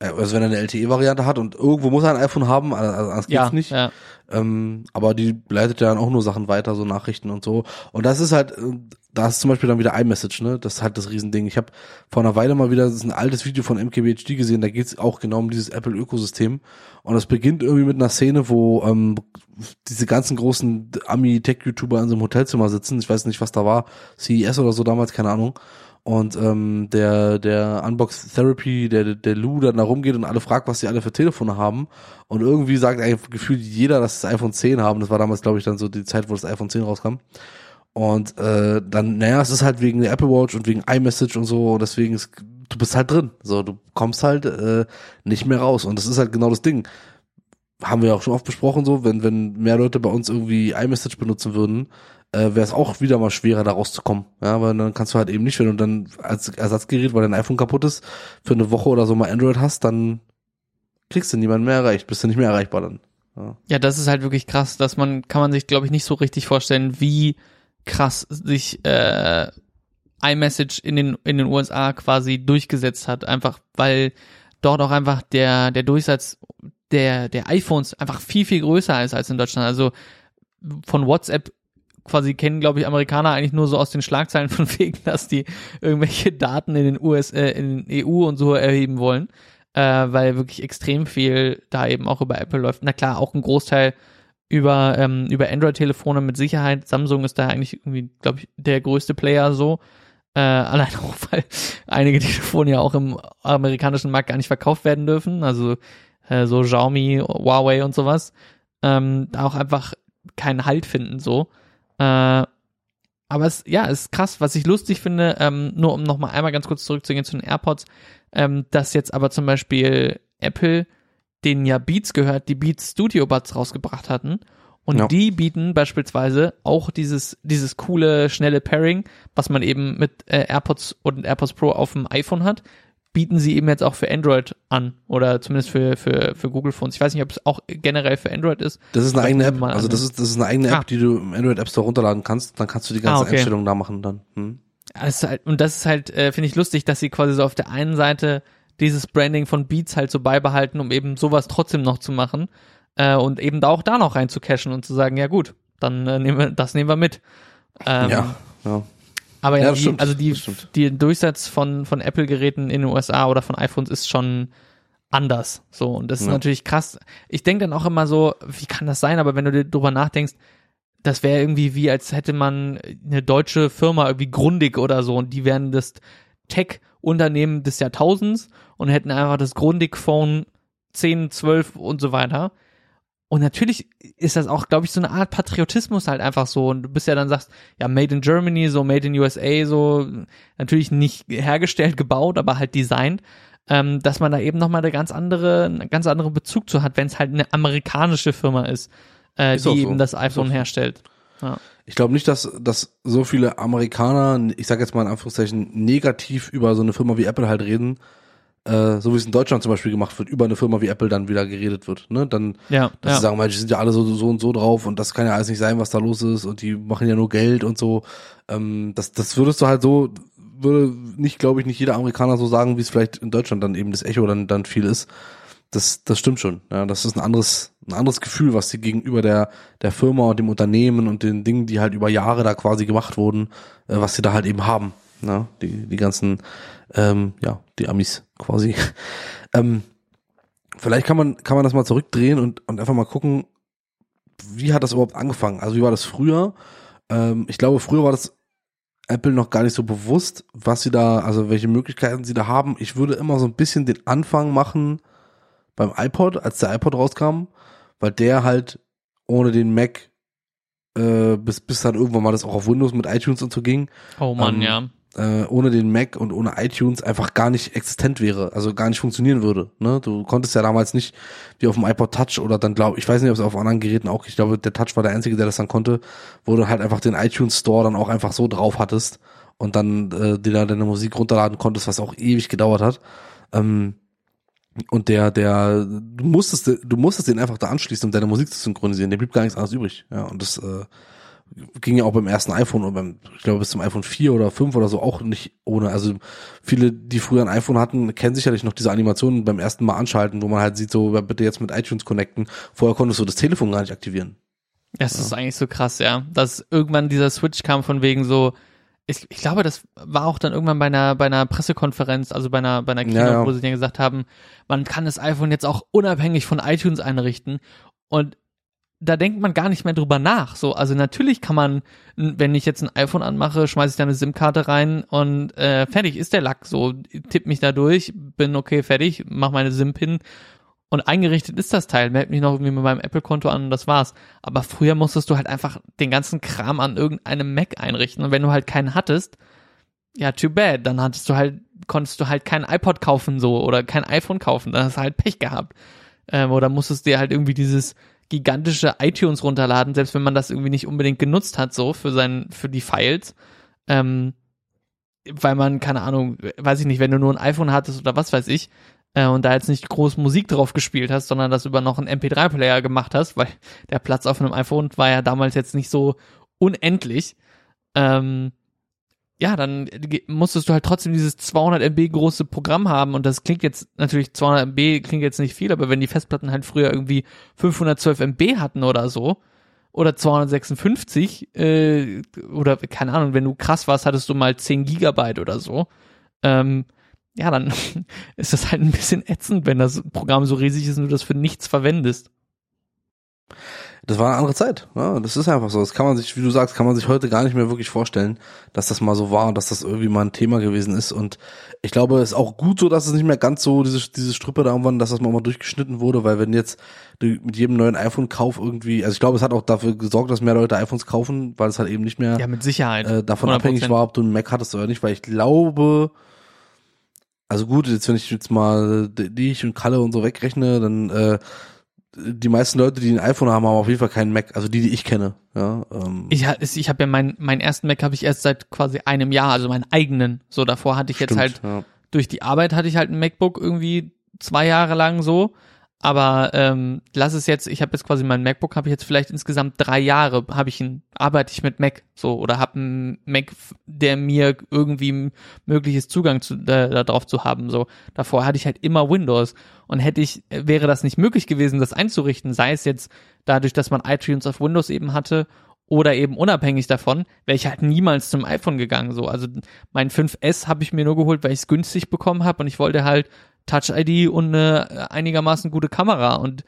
also wenn er eine LTE-Variante hat und irgendwo muss er ein iPhone haben, also anders geht's ja, nicht. Ja. Ähm, aber die leitet ja dann auch nur Sachen weiter, so Nachrichten und so. Und das ist halt, äh, da ist zum Beispiel dann wieder iMessage, ne? Das ist halt das Riesending. Ich habe vor einer Weile mal wieder das ein altes Video von MKBHD gesehen, da geht's auch genau um dieses Apple-Ökosystem. Und es beginnt irgendwie mit einer Szene, wo ähm, diese ganzen großen Ami-Tech-YouTuber in so einem Hotelzimmer sitzen. Ich weiß nicht, was da war. CES oder so damals, keine Ahnung und ähm, der der Unbox Therapy, der der Lou dann da rumgeht und alle fragt, was sie alle für Telefone haben und irgendwie sagt eigentlich gefühlt jeder, dass das iPhone 10 haben. Das war damals glaube ich dann so die Zeit, wo das iPhone 10 rauskam. Und äh, dann, naja, es ist halt wegen der Apple Watch und wegen iMessage und so, und deswegen ist, du bist halt drin. So, du kommst halt äh, nicht mehr raus. Und das ist halt genau das Ding. Haben wir auch schon oft besprochen, so, wenn, wenn mehr Leute bei uns irgendwie iMessage benutzen würden, äh, wäre es auch wieder mal schwerer, da rauszukommen. Ja, weil dann kannst du halt eben nicht, wenn du dann als Ersatzgerät, weil dein iPhone kaputt ist, für eine Woche oder so mal Android hast, dann kriegst du niemanden mehr erreicht, bist du nicht mehr erreichbar dann. Ja. ja, das ist halt wirklich krass, dass man, kann man sich, glaube ich, nicht so richtig vorstellen, wie krass sich äh, iMessage in den, in den USA quasi durchgesetzt hat, einfach weil dort auch einfach der, der Durchsatz der, der iPhones einfach viel, viel größer ist als in Deutschland. Also von WhatsApp quasi kennen, glaube ich, Amerikaner eigentlich nur so aus den Schlagzeilen von wegen, dass die irgendwelche Daten in den US, äh, in den EU und so erheben wollen, äh, weil wirklich extrem viel da eben auch über Apple läuft. Na klar, auch ein Großteil über, ähm, über Android-Telefone mit Sicherheit. Samsung ist da eigentlich irgendwie, glaube ich, der größte Player so. Äh, allein auch, weil einige Telefone ja auch im amerikanischen Markt gar nicht verkauft werden dürfen. Also äh, so Xiaomi, Huawei und sowas. Ähm, da auch einfach keinen Halt finden so. Äh, aber es, ja, ist krass, was ich lustig finde, ähm, nur um nochmal einmal ganz kurz zurückzugehen zu den AirPods, ähm, dass jetzt aber zum Beispiel Apple, denen ja Beats gehört, die Beats Studio Buds rausgebracht hatten. Und ja. die bieten beispielsweise auch dieses, dieses coole, schnelle Pairing, was man eben mit äh, AirPods und AirPods Pro auf dem iPhone hat, bieten sie eben jetzt auch für Android an oder zumindest für, für, für Google Phones. Ich weiß nicht, ob es auch generell für Android ist. Das ist eine eigene App. Also das ist, das ist eine eigene App, ah. die du im Android App Store runterladen kannst. Dann kannst du die ganzen ah, okay. Einstellungen da machen dann. Hm. Also halt, und das ist halt, äh, finde ich lustig, dass sie quasi so auf der einen Seite dieses Branding von Beats halt so beibehalten, um eben sowas trotzdem noch zu machen äh, und eben da auch da noch rein zu cashen und zu sagen, ja gut, dann äh, nehmen wir, das nehmen wir mit. Ähm, ja, ja. Aber ja, die, also die, die Durchsatz von, von Apple-Geräten in den USA oder von iPhones ist schon anders. So, und das ist ja. natürlich krass. Ich denke dann auch immer so, wie kann das sein? Aber wenn du dir drüber nachdenkst, das wäre irgendwie wie, als hätte man eine deutsche Firma irgendwie Grundig oder so und die wären das Tech-Unternehmen des Jahrtausends und hätten einfach das Grundig-Phone 10, 12 und so weiter. Und natürlich ist das auch, glaube ich, so eine Art Patriotismus halt einfach so. Und du bist ja dann sagst, ja, made in Germany, so made in USA, so natürlich nicht hergestellt, gebaut, aber halt designt, ähm, dass man da eben nochmal eine ganz andere, einen ganz anderen Bezug zu hat, wenn es halt eine amerikanische Firma ist, äh, ist die so. eben das iPhone herstellt. Ja. Ich glaube nicht, dass, dass so viele Amerikaner, ich sage jetzt mal in Anführungszeichen, negativ über so eine Firma wie Apple halt reden, äh, so wie es in Deutschland zum Beispiel gemacht wird, über eine Firma wie Apple dann wieder geredet wird. Ne? Dann, ja, dass ja. sie sagen, weil die sind ja alle so, so und so drauf und das kann ja alles nicht sein, was da los ist und die machen ja nur Geld und so. Ähm, das, das würdest du halt so, würde nicht, glaube ich, nicht jeder Amerikaner so sagen, wie es vielleicht in Deutschland dann eben das Echo dann, dann viel ist. Das, das stimmt schon. Ja, das ist ein anderes, ein anderes Gefühl, was sie gegenüber der, der Firma und dem Unternehmen und den Dingen, die halt über Jahre da quasi gemacht wurden, äh, was sie da halt eben haben. Ne? Die, die ganzen ähm, ja, die Amis quasi. ähm, vielleicht kann man, kann man das mal zurückdrehen und, und einfach mal gucken, wie hat das überhaupt angefangen? Also wie war das früher? Ähm, ich glaube, früher war das Apple noch gar nicht so bewusst, was sie da, also welche Möglichkeiten sie da haben. Ich würde immer so ein bisschen den Anfang machen beim iPod, als der iPod rauskam, weil der halt ohne den Mac äh, bis bis dann irgendwann mal das auch auf Windows mit iTunes und so ging. Oh man, ähm, ja äh, ohne den Mac und ohne iTunes einfach gar nicht existent wäre, also gar nicht funktionieren würde. Ne? Du konntest ja damals nicht wie auf dem iPod Touch oder dann glaube ich weiß nicht, ob es auf anderen Geräten auch, ich glaube der Touch war der einzige, der das dann konnte, wo du halt einfach den iTunes Store dann auch einfach so drauf hattest und dann äh, dir da deine Musik runterladen konntest, was auch ewig gedauert hat. Ähm, und der, der, du musstest, du musstest den einfach da anschließen, um deine Musik zu synchronisieren. Der blieb gar nichts anderes übrig. Ja, und das äh, ging ja auch beim ersten iPhone und beim, ich glaube bis zum iPhone 4 oder 5 oder so auch nicht ohne. Also viele, die früher ein iPhone hatten, kennen sicherlich noch diese Animationen beim ersten Mal anschalten, wo man halt sieht, so bitte jetzt mit iTunes connecten. Vorher konntest du das Telefon gar nicht aktivieren. Das ja. ist eigentlich so krass, ja. Dass irgendwann dieser Switch kam von wegen so, ich, ich glaube, das war auch dann irgendwann bei einer, bei einer Pressekonferenz, also bei einer, bei einer Keynote, ja, ja. wo sie dann gesagt haben, man kann das iPhone jetzt auch unabhängig von iTunes einrichten. Und da denkt man gar nicht mehr drüber nach. So, also natürlich kann man, wenn ich jetzt ein iPhone anmache, schmeiße ich da eine SIM-Karte rein und äh, fertig ist der Lack. So, tipp mich da durch, bin okay, fertig, mach meine SIM-Pin und eingerichtet ist das Teil. Meld mich noch irgendwie mit meinem Apple-Konto an und das war's. Aber früher musstest du halt einfach den ganzen Kram an irgendeinem Mac einrichten und wenn du halt keinen hattest, ja, too bad. Dann hattest du halt, konntest du halt kein iPod kaufen so oder kein iPhone kaufen. Dann hast du halt Pech gehabt. Ähm, oder musstest dir halt irgendwie dieses gigantische iTunes runterladen, selbst wenn man das irgendwie nicht unbedingt genutzt hat, so für sein, für die Files. Ähm, weil man, keine Ahnung, weiß ich nicht, wenn du nur ein iPhone hattest oder was weiß ich, äh, und da jetzt nicht groß Musik drauf gespielt hast, sondern das über noch einen MP3-Player gemacht hast, weil der Platz auf einem iPhone war ja damals jetzt nicht so unendlich. Ähm, ja, dann musstest du halt trotzdem dieses 200 MB große Programm haben und das klingt jetzt natürlich 200 MB klingt jetzt nicht viel, aber wenn die Festplatten halt früher irgendwie 512 MB hatten oder so oder 256 äh, oder keine Ahnung, wenn du krass warst, hattest du mal 10 Gigabyte oder so. Ähm, ja, dann ist das halt ein bisschen ätzend, wenn das Programm so riesig ist und du das für nichts verwendest. Das war eine andere Zeit. Ja, das ist einfach so. Das kann man sich, wie du sagst, kann man sich heute gar nicht mehr wirklich vorstellen, dass das mal so war und dass das irgendwie mal ein Thema gewesen ist. Und ich glaube, es ist auch gut so, dass es nicht mehr ganz so diese, diese Strippe da irgendwann, dass das mal, mal durchgeschnitten wurde, weil wenn jetzt mit jedem neuen iPhone-Kauf irgendwie, also ich glaube, es hat auch dafür gesorgt, dass mehr Leute iPhones kaufen, weil es halt eben nicht mehr ja, mit Sicherheit. Äh, davon 100%. abhängig war, ob du einen Mac hattest oder nicht, weil ich glaube, also gut, jetzt wenn ich jetzt mal dich und Kalle und so wegrechne, dann äh, die meisten Leute, die ein iPhone haben, haben auf jeden Fall keinen Mac, also die, die ich kenne. Ja, ähm. Ich, ich habe ja meinen meinen ersten Mac habe ich erst seit quasi einem Jahr, also meinen eigenen. So davor hatte ich jetzt Stimmt, halt ja. durch die Arbeit hatte ich halt ein MacBook irgendwie zwei Jahre lang so aber ähm, lass es jetzt, ich habe jetzt quasi mein MacBook, habe ich jetzt vielleicht insgesamt drei Jahre, habe ich ein, arbeite ich mit Mac so oder habe einen Mac, der mir irgendwie mögliches Zugang zu, äh, darauf zu haben. So davor hatte ich halt immer Windows und hätte ich, wäre das nicht möglich gewesen, das einzurichten, sei es jetzt dadurch, dass man iTunes auf Windows eben hatte oder eben unabhängig davon, wäre ich halt niemals zum iPhone gegangen. So, also mein 5S habe ich mir nur geholt, weil ich es günstig bekommen habe und ich wollte halt Touch-ID und eine einigermaßen gute Kamera. Und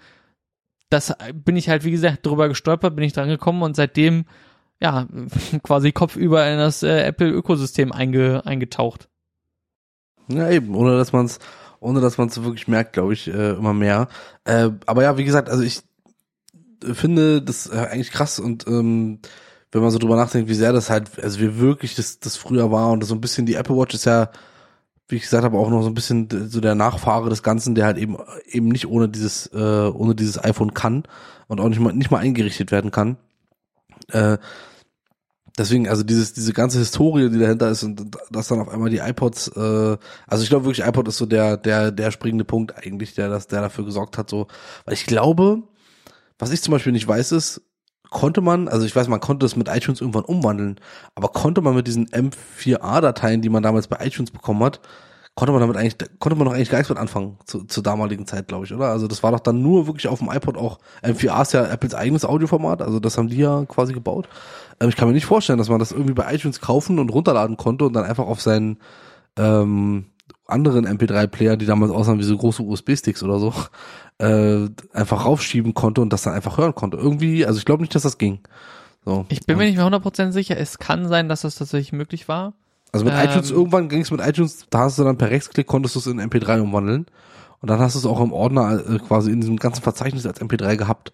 das bin ich halt, wie gesagt, drüber gestolpert, bin ich dran gekommen und seitdem, ja, quasi kopfüber in das äh, Apple-Ökosystem einge, eingetaucht. Ja, eben, ohne dass man es ohne dass man es wirklich merkt, glaube ich, äh, immer mehr. Äh, aber ja, wie gesagt, also ich finde das äh, eigentlich krass und ähm, wenn man so drüber nachdenkt, wie sehr das halt, also wie wirklich das, das früher war und so ein bisschen die Apple Watch ist ja wie ich gesagt habe, auch noch so ein bisschen so der Nachfahre des Ganzen, der halt eben eben nicht ohne dieses äh, ohne dieses iPhone kann und auch nicht mal nicht mal eingerichtet werden kann. Äh, deswegen also dieses diese ganze Historie, die dahinter ist und dass dann auf einmal die iPods, äh, also ich glaube wirklich iPod ist so der der der springende Punkt eigentlich, der das der dafür gesorgt hat, so, weil ich glaube, was ich zum Beispiel nicht weiß ist konnte man, also ich weiß, man konnte es mit iTunes irgendwann umwandeln, aber konnte man mit diesen M4A-Dateien, die man damals bei iTunes bekommen hat, konnte man damit eigentlich, konnte man doch eigentlich gar nichts mit anfangen zu, zur damaligen Zeit, glaube ich, oder? Also das war doch dann nur wirklich auf dem iPod auch, M4A ist ja Apples eigenes Audioformat, also das haben die ja quasi gebaut. Ähm, ich kann mir nicht vorstellen, dass man das irgendwie bei iTunes kaufen und runterladen konnte und dann einfach auf seinen ähm, anderen MP3-Player, die damals aussahen wie so große USB-Sticks oder so, äh, einfach raufschieben konnte und das dann einfach hören konnte. Irgendwie, also ich glaube nicht, dass das ging. So. Ich bin mir nicht mehr 100% sicher. Es kann sein, dass das tatsächlich möglich war. Also mit ähm, iTunes, irgendwann ging es mit iTunes, da hast du dann per Rechtsklick, konntest du es in MP3 umwandeln. Und dann hast du es auch im Ordner äh, quasi in diesem ganzen Verzeichnis als MP3 gehabt.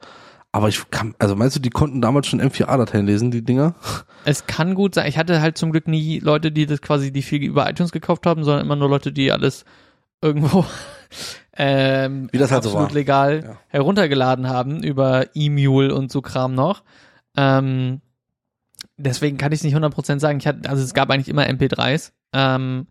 Aber ich kann, also meinst du, die konnten damals schon M4A-Dateien lesen, die Dinger? Es kann gut sein. Ich hatte halt zum Glück nie Leute, die das quasi, die viel über iTunes gekauft haben, sondern immer nur Leute, die alles irgendwo ähm, Wie das halt absolut so legal ja. heruntergeladen haben über E-Mule und so Kram noch. Ähm, deswegen kann ich es nicht 100% sagen. Ich hatte, also es gab eigentlich immer MP3s. Ähm,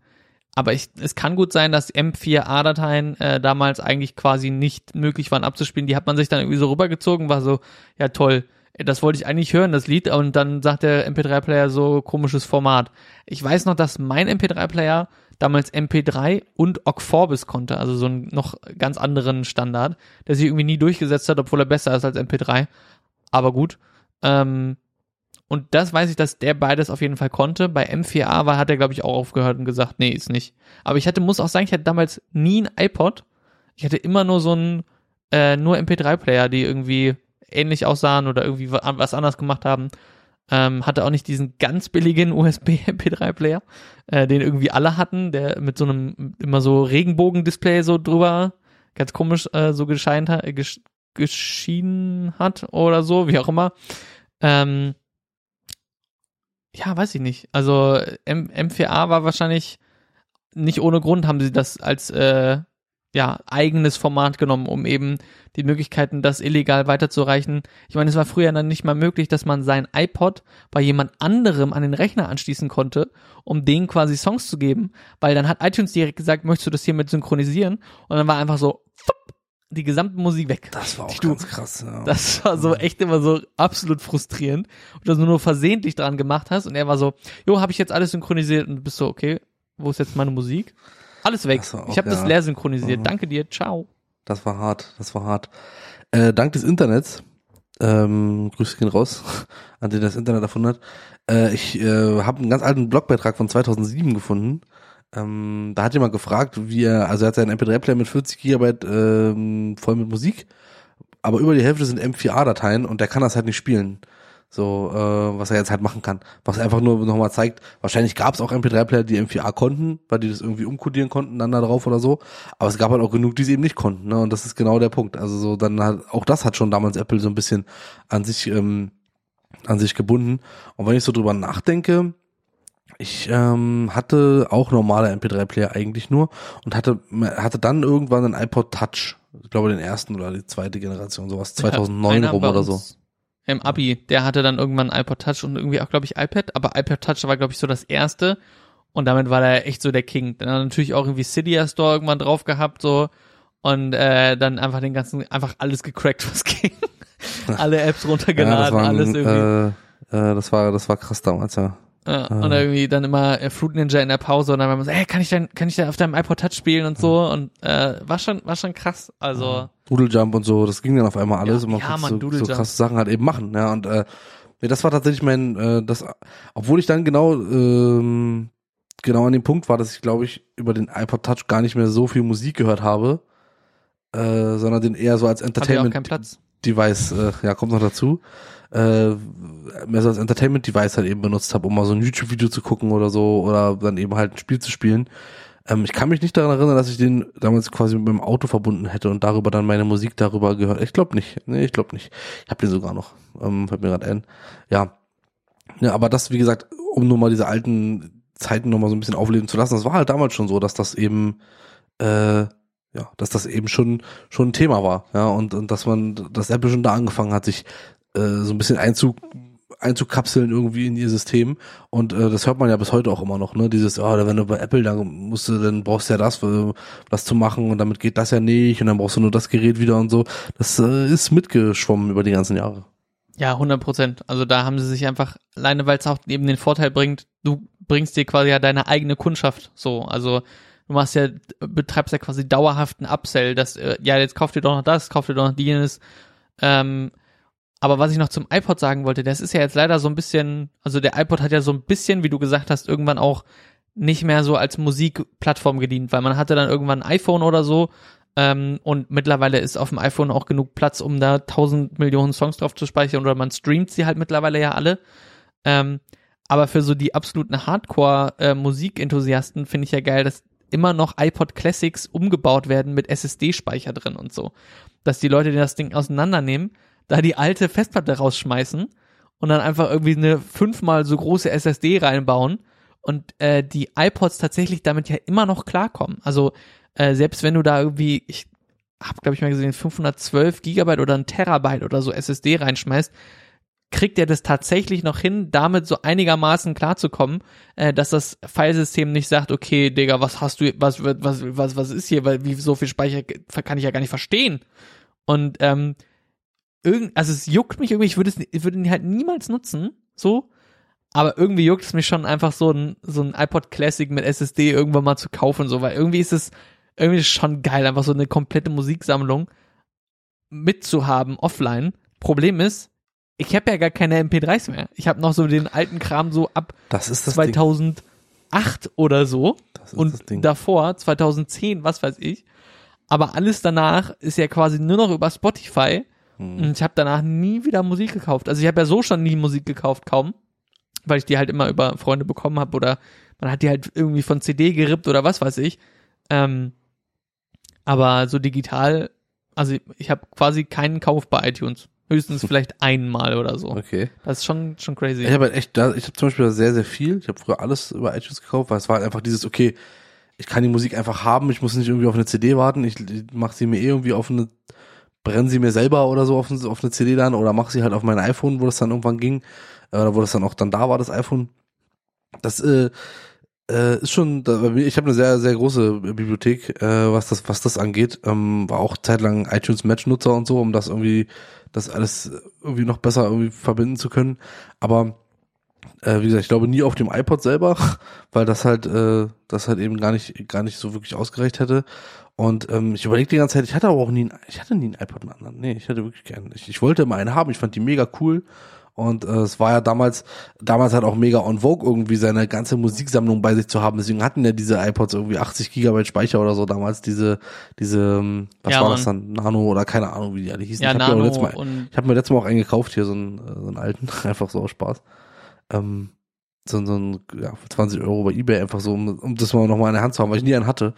aber ich, es kann gut sein, dass M4A-Dateien äh, damals eigentlich quasi nicht möglich waren abzuspielen. Die hat man sich dann irgendwie so rübergezogen, war so, ja toll, das wollte ich eigentlich hören, das Lied, und dann sagt der MP3-Player so komisches Format. Ich weiß noch, dass mein MP3-Player damals MP3 und OGG konnte, also so einen noch ganz anderen Standard, der sich irgendwie nie durchgesetzt hat, obwohl er besser ist als MP3. Aber gut. Ähm, und das weiß ich, dass der beides auf jeden Fall konnte. Bei M4A war, hat er, glaube ich, auch aufgehört und gesagt, nee, ist nicht. Aber ich hatte, muss auch sagen, ich hatte damals nie ein iPod. Ich hatte immer nur so einen, äh, nur MP3-Player, die irgendwie ähnlich aussahen oder irgendwie was anders gemacht haben. Ähm, hatte auch nicht diesen ganz billigen USB-MP3-Player, äh, den irgendwie alle hatten, der mit so einem immer so Regenbogen-Display so drüber, ganz komisch äh, so gescheint hat, gesch geschienen hat oder so, wie auch immer. Ähm, ja, weiß ich nicht. Also M M4A war wahrscheinlich nicht ohne Grund haben sie das als äh, ja, eigenes Format genommen, um eben die Möglichkeiten, das illegal weiterzureichen. Ich meine, es war früher dann nicht mal möglich, dass man sein iPod bei jemand anderem an den Rechner anschließen konnte, um denen quasi Songs zu geben, weil dann hat iTunes direkt gesagt, möchtest du das hiermit synchronisieren? Und dann war einfach so die gesamte Musik weg. Das war auch du, ganz krass. Ja. Das war so echt immer so absolut frustrierend, und dass du nur versehentlich dran gemacht hast und er war so, jo, habe ich jetzt alles synchronisiert und du bist so, okay, wo ist jetzt meine Musik? Alles weg. Auch, ich habe das leer synchronisiert. Mhm. Danke dir. Ciao. Das war hart. Das war hart. Äh, dank des Internets. Ähm, Grüße gehen raus, an den das Internet erfunden hat. Äh, ich äh, habe einen ganz alten Blogbeitrag von 2007 gefunden. Ähm, da hat jemand gefragt, wie er, also er hat seinen MP3-Player mit 40 Gigabyte ähm, voll mit Musik aber über die Hälfte sind M4A-Dateien und der kann das halt nicht spielen. So, äh, was er jetzt halt machen kann. Was einfach nur nochmal zeigt, wahrscheinlich gab es auch MP3-Player, die M4A konnten, weil die das irgendwie umkodieren konnten dann da drauf oder so. Aber es gab halt auch genug, die es eben nicht konnten. Ne? Und das ist genau der Punkt. Also so, dann halt, auch das hat schon damals Apple so ein bisschen an sich, ähm, an sich gebunden. Und wenn ich so drüber nachdenke, ich ähm, hatte auch normale MP3-Player eigentlich nur und hatte hatte dann irgendwann einen iPod Touch, ich glaube den ersten oder die zweite Generation, sowas 2009 rum oder so. Im Abi, der hatte dann irgendwann einen iPod Touch und irgendwie auch glaube ich iPad, aber iPod Touch war glaube ich so das erste und damit war er echt so der King. Dann hat er natürlich auch irgendwie Cydia Store irgendwann drauf gehabt so und äh, dann einfach den ganzen einfach alles gecrackt was ging. Alle Apps runtergeladen, ja, waren, alles irgendwie. Äh, äh, das war das war krass damals, ja. Ja. Und irgendwie dann immer äh, Fruit Ninja in der Pause und dann war man so, hey, kann ich denn, kann ich denn auf deinem iPod Touch spielen und so und äh, war schon, war schon krass. Also Doodle Jump und so, das ging dann auf einmal alles ja, und man ja, konnte so, so krasse Sachen halt eben machen, ja und äh, nee, das war tatsächlich mein, äh, das, obwohl ich dann genau ähm, genau an dem Punkt war, dass ich glaube ich über den iPod Touch gar nicht mehr so viel Musik gehört habe, äh, sondern den eher so als Entertainment Device, äh, ja kommt noch dazu äh, mehr so als Entertainment-Device halt eben benutzt habe, um mal so ein YouTube-Video zu gucken oder so oder dann eben halt ein Spiel zu spielen. Ähm, ich kann mich nicht daran erinnern, dass ich den damals quasi mit meinem Auto verbunden hätte und darüber dann meine Musik darüber gehört. Ich glaube nicht. Nee, ich glaube nicht. Ich habe den sogar noch. Ähm, fällt mir gerade ein. Ja. ja. Aber das, wie gesagt, um nur mal diese alten Zeiten nochmal so ein bisschen aufleben zu lassen, das war halt damals schon so, dass das eben äh, ja, dass das eben schon schon ein Thema war, ja, und, und dass man, dass Apple schon da angefangen hat, sich äh, so ein bisschen Einzug einzukapseln irgendwie in ihr System und äh, das hört man ja bis heute auch immer noch, ne? Dieses, oh, wenn du bei Apple dann musst du, dann brauchst du ja das, das zu machen und damit geht das ja nicht und dann brauchst du nur das Gerät wieder und so. Das äh, ist mitgeschwommen über die ganzen Jahre. Ja, 100 Prozent. Also da haben sie sich einfach, alleine weil es auch eben den Vorteil bringt, du bringst dir quasi ja deine eigene Kundschaft so. Also du machst ja, betreibst ja quasi dauerhaften Upsell, dass, äh, ja, jetzt kauft ihr doch noch das, kauft ihr doch noch jenes. Ähm, aber was ich noch zum iPod sagen wollte, das ist ja jetzt leider so ein bisschen, also der iPod hat ja so ein bisschen, wie du gesagt hast, irgendwann auch nicht mehr so als Musikplattform gedient, weil man hatte dann irgendwann ein iPhone oder so ähm, und mittlerweile ist auf dem iPhone auch genug Platz, um da tausend Millionen Songs drauf zu speichern oder man streamt sie halt mittlerweile ja alle. Ähm, aber für so die absoluten Hardcore-Musikenthusiasten äh, finde ich ja geil, dass immer noch iPod Classics umgebaut werden mit SSD-Speicher drin und so. Dass die Leute das Ding auseinandernehmen da die alte Festplatte rausschmeißen und dann einfach irgendwie eine fünfmal so große SSD reinbauen und äh, die iPods tatsächlich damit ja immer noch klarkommen. Also äh, selbst wenn du da irgendwie, ich habe glaube ich mal gesehen, 512 Gigabyte oder ein Terabyte oder so SSD reinschmeißt, kriegt er das tatsächlich noch hin, damit so einigermaßen klarzukommen, äh, dass das Filesystem nicht sagt, okay, Digga, was hast du, was, was, was, was ist hier, weil wie so viel Speicher kann ich ja gar nicht verstehen. Und ähm, irgend, also es juckt mich irgendwie, ich würde es, ich würde ihn halt niemals nutzen, so. Aber irgendwie juckt es mich schon einfach so ein, so ein iPod Classic mit SSD irgendwann mal zu kaufen, so, weil irgendwie ist es, irgendwie ist es schon geil, einfach so eine komplette Musiksammlung mitzuhaben offline. Problem ist, ich habe ja gar keine MP3s mehr. Ich habe noch so den alten Kram so ab das ist das 2008 Ding. oder so und davor 2010, was weiß ich. Aber alles danach ist ja quasi nur noch über Spotify hm. Und ich habe danach nie wieder Musik gekauft. Also ich habe ja so schon nie Musik gekauft, kaum, weil ich die halt immer über Freunde bekommen habe oder man hat die halt irgendwie von CD gerippt oder was weiß ich. Ähm, aber so digital, also ich, habe quasi keinen Kauf bei iTunes. Höchstens vielleicht einmal oder so. Okay. Das ist schon, schon crazy. Ich habe halt echt, ich habe zum Beispiel sehr, sehr viel. Ich habe früher alles über iTunes gekauft, weil es war halt einfach dieses, okay, ich kann die Musik einfach haben, ich muss nicht irgendwie auf eine CD warten, ich, ich mache sie mir eh irgendwie auf eine brenne sie mir selber oder so auf, auf eine CD dann oder mache sie halt auf mein iPhone, wo das dann irgendwann ging, äh, oder wo das dann auch dann da war, das iPhone. Das äh, äh, ist schon, ich habe eine sehr, sehr große Bibliothek, äh, was das, was das angeht. Ähm, war auch zeitlang iTunes Match-Nutzer und so, um das irgendwie, das alles irgendwie noch besser irgendwie verbinden zu können. Aber äh, wie gesagt, ich glaube nie auf dem iPod selber, weil das halt, äh, das halt eben gar nicht, gar nicht so wirklich ausgereicht hätte. Und ähm, ich überlege die ganze Zeit, ich hatte aber auch nie, ich hatte nie einen iPod einen anderen. Nee, ich hatte wirklich keinen. Ich, ich wollte immer einen haben, ich fand die mega cool. Und äh, es war ja damals, damals halt auch mega on vogue, irgendwie seine ganze Musiksammlung bei sich zu haben. Deswegen hatten ja diese iPods irgendwie 80 Gigabyte Speicher oder so damals, diese, diese, ähm, was ja, war das dann? Nano oder keine Ahnung, wie die alle hießen. Ja, ich habe mir, Mal, ich hab mir letztes Mal auch einen gekauft, hier so einen, äh, so einen alten, einfach so aus Spaß. Ähm, so, so ein, ja, 20 Euro bei Ebay einfach so, um, um das mal nochmal in der Hand zu haben, weil ich nie einen hatte.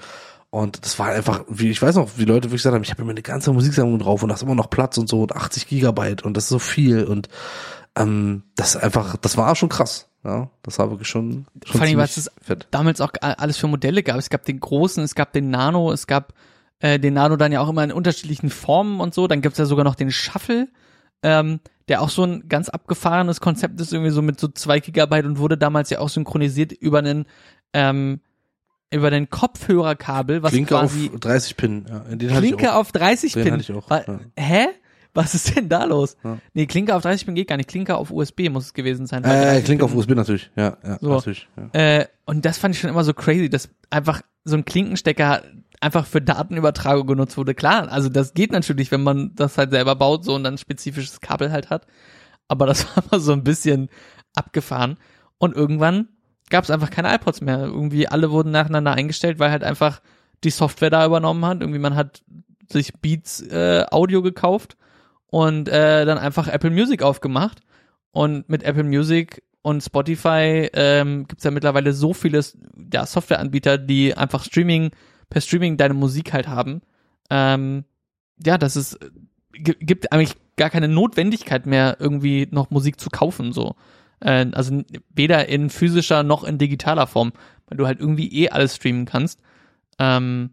Und das war einfach, wie ich weiß noch, wie Leute wirklich gesagt haben, ich habe mir eine ganze Musiksammlung drauf und da ist immer noch Platz und so und 80 Gigabyte und das ist so viel und ähm, das einfach, das war schon krass. Ja, das war wirklich schon, schon Vor allem, was es fett. damals auch alles für Modelle gab. Es gab den großen, es gab den Nano, es gab äh, den Nano dann ja auch immer in unterschiedlichen Formen und so. Dann gibt's ja sogar noch den Shuffle, ähm, der auch so ein ganz abgefahrenes Konzept ist, irgendwie so mit so zwei Gigabyte und wurde damals ja auch synchronisiert über einen ähm, über den Kopfhörerkabel, was Klinke quasi auf 30 Pin. Ja, den Klinke auf 30 den Pin. Hatte ich auch, ja. Hä? Was ist denn da los? Ja. Nee, Klinke auf 30 Pin geht gar nicht. Klinke auf USB muss es gewesen sein. Äh, Klinke auf USB natürlich. Ja, ja, so. natürlich. Ja. Äh, und das fand ich schon immer so crazy, dass einfach so ein Klinkenstecker einfach für Datenübertragung genutzt wurde. Klar, also das geht natürlich, wenn man das halt selber baut so und dann spezifisches Kabel halt hat. Aber das war mal so ein bisschen abgefahren. Und irgendwann gab es einfach keine iPods mehr. Irgendwie alle wurden nacheinander eingestellt, weil halt einfach die Software da übernommen hat. Irgendwie man hat sich Beats äh, Audio gekauft und äh, dann einfach Apple Music aufgemacht. Und mit Apple Music und Spotify ähm, gibt ja mittlerweile so viele ja, Softwareanbieter, die einfach Streaming, per Streaming deine Musik halt haben. Ähm, ja, das ist, gibt eigentlich gar keine Notwendigkeit mehr, irgendwie noch Musik zu kaufen, so. Äh, also weder in physischer noch in digitaler Form, weil du halt irgendwie eh alles streamen kannst. Ähm,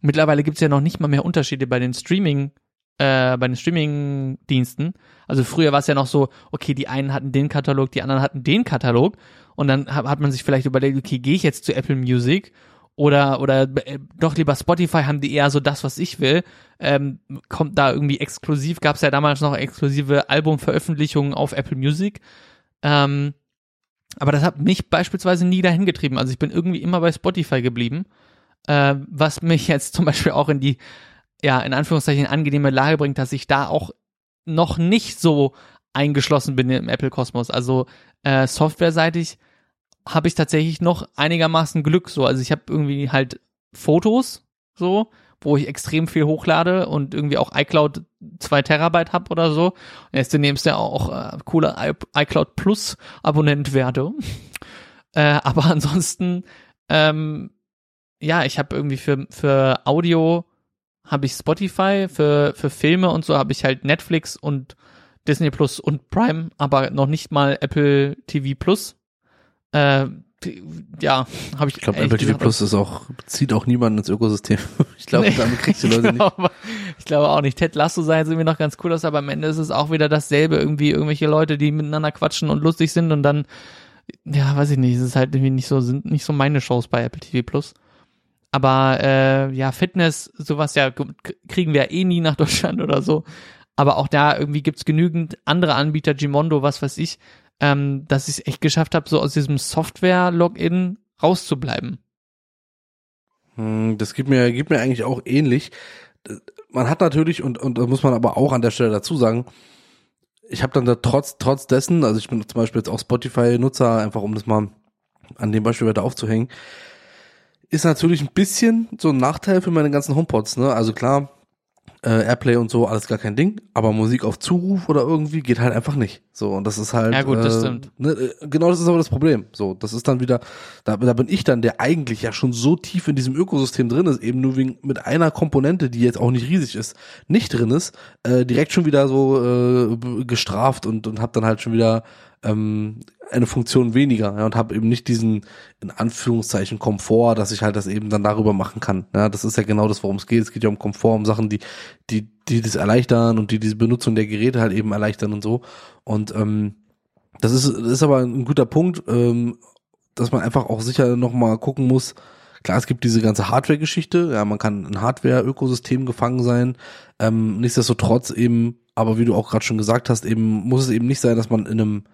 mittlerweile gibt's ja noch nicht mal mehr Unterschiede bei den Streaming, äh, bei den Streaming-Diensten. Also früher war es ja noch so, okay, die einen hatten den Katalog, die anderen hatten den Katalog und dann hat, man sich vielleicht überlegt, okay, gehe ich jetzt zu Apple Music oder oder äh, doch lieber Spotify haben die eher so das, was ich will. Ähm, kommt da irgendwie exklusiv, gab es ja damals noch exklusive Albumveröffentlichungen auf Apple Music. Ähm, aber das hat mich beispielsweise nie dahin getrieben. Also ich bin irgendwie immer bei Spotify geblieben, äh, was mich jetzt zum Beispiel auch in die, ja, in Anführungszeichen angenehme Lage bringt, dass ich da auch noch nicht so eingeschlossen bin im Apple-Kosmos. Also äh, softwareseitig habe ich tatsächlich noch einigermaßen Glück. So, also ich habe irgendwie halt Fotos so wo ich extrem viel hochlade und irgendwie auch iCloud zwei Terabyte hab oder so. Und jetzt demnächst ja auch äh, cooler iCloud Plus Abonnent werde. äh, aber ansonsten, ähm, ja, ich habe irgendwie für, für Audio habe ich Spotify, für, für Filme und so habe ich halt Netflix und Disney Plus und Prime, aber noch nicht mal Apple TV Plus. Äh, ja, habe ich. Ich glaube, Apple TV Plus ist auch, zieht auch niemanden ins Ökosystem. Ich glaube, nee, damit kriegst du Leute nicht. ich glaube auch nicht. Ted Lasso sah jetzt irgendwie noch ganz cool aus, aber am Ende ist es auch wieder dasselbe. Irgendwie irgendwelche Leute, die miteinander quatschen und lustig sind und dann, ja, weiß ich nicht, es ist halt irgendwie nicht so, sind nicht so meine Shows bei Apple TV Plus. Aber äh, ja, Fitness, sowas ja, kriegen wir eh nie nach Deutschland oder so. Aber auch da irgendwie gibt's genügend andere Anbieter, Gimondo, was weiß ich, ähm, dass ich es echt geschafft habe, so aus diesem Software-Login rauszubleiben. Hm, das gibt mir, gibt mir eigentlich auch ähnlich. Man hat natürlich, und, und da muss man aber auch an der Stelle dazu sagen, ich habe dann da trotz, trotz dessen, also ich bin zum Beispiel jetzt auch Spotify-Nutzer, einfach um das mal an dem Beispiel weiter aufzuhängen, ist natürlich ein bisschen so ein Nachteil für meine ganzen HomePods, ne? Also klar, äh, Airplay und so, alles gar kein Ding. Aber Musik auf Zuruf oder irgendwie geht halt einfach nicht. So, und das ist halt. Ja, gut, das äh, stimmt. Ne, äh, genau das ist aber das Problem. So, das ist dann wieder, da, da bin ich dann, der eigentlich ja schon so tief in diesem Ökosystem drin ist, eben nur wegen mit einer Komponente, die jetzt auch nicht riesig ist, nicht drin ist, äh, direkt schon wieder so äh, gestraft und, und hab dann halt schon wieder ähm, eine Funktion weniger ja, und habe eben nicht diesen in Anführungszeichen Komfort, dass ich halt das eben dann darüber machen kann. Ja, das ist ja genau das, worum es geht. Es geht ja um Komfort, um Sachen, die die die das erleichtern und die diese Benutzung der Geräte halt eben erleichtern und so. Und ähm, das ist das ist aber ein guter Punkt, ähm, dass man einfach auch sicher noch mal gucken muss. Klar, es gibt diese ganze Hardware-Geschichte. Ja, man kann ein Hardware-Ökosystem gefangen sein. Ähm, nichtsdestotrotz eben, aber wie du auch gerade schon gesagt hast, eben muss es eben nicht sein, dass man in einem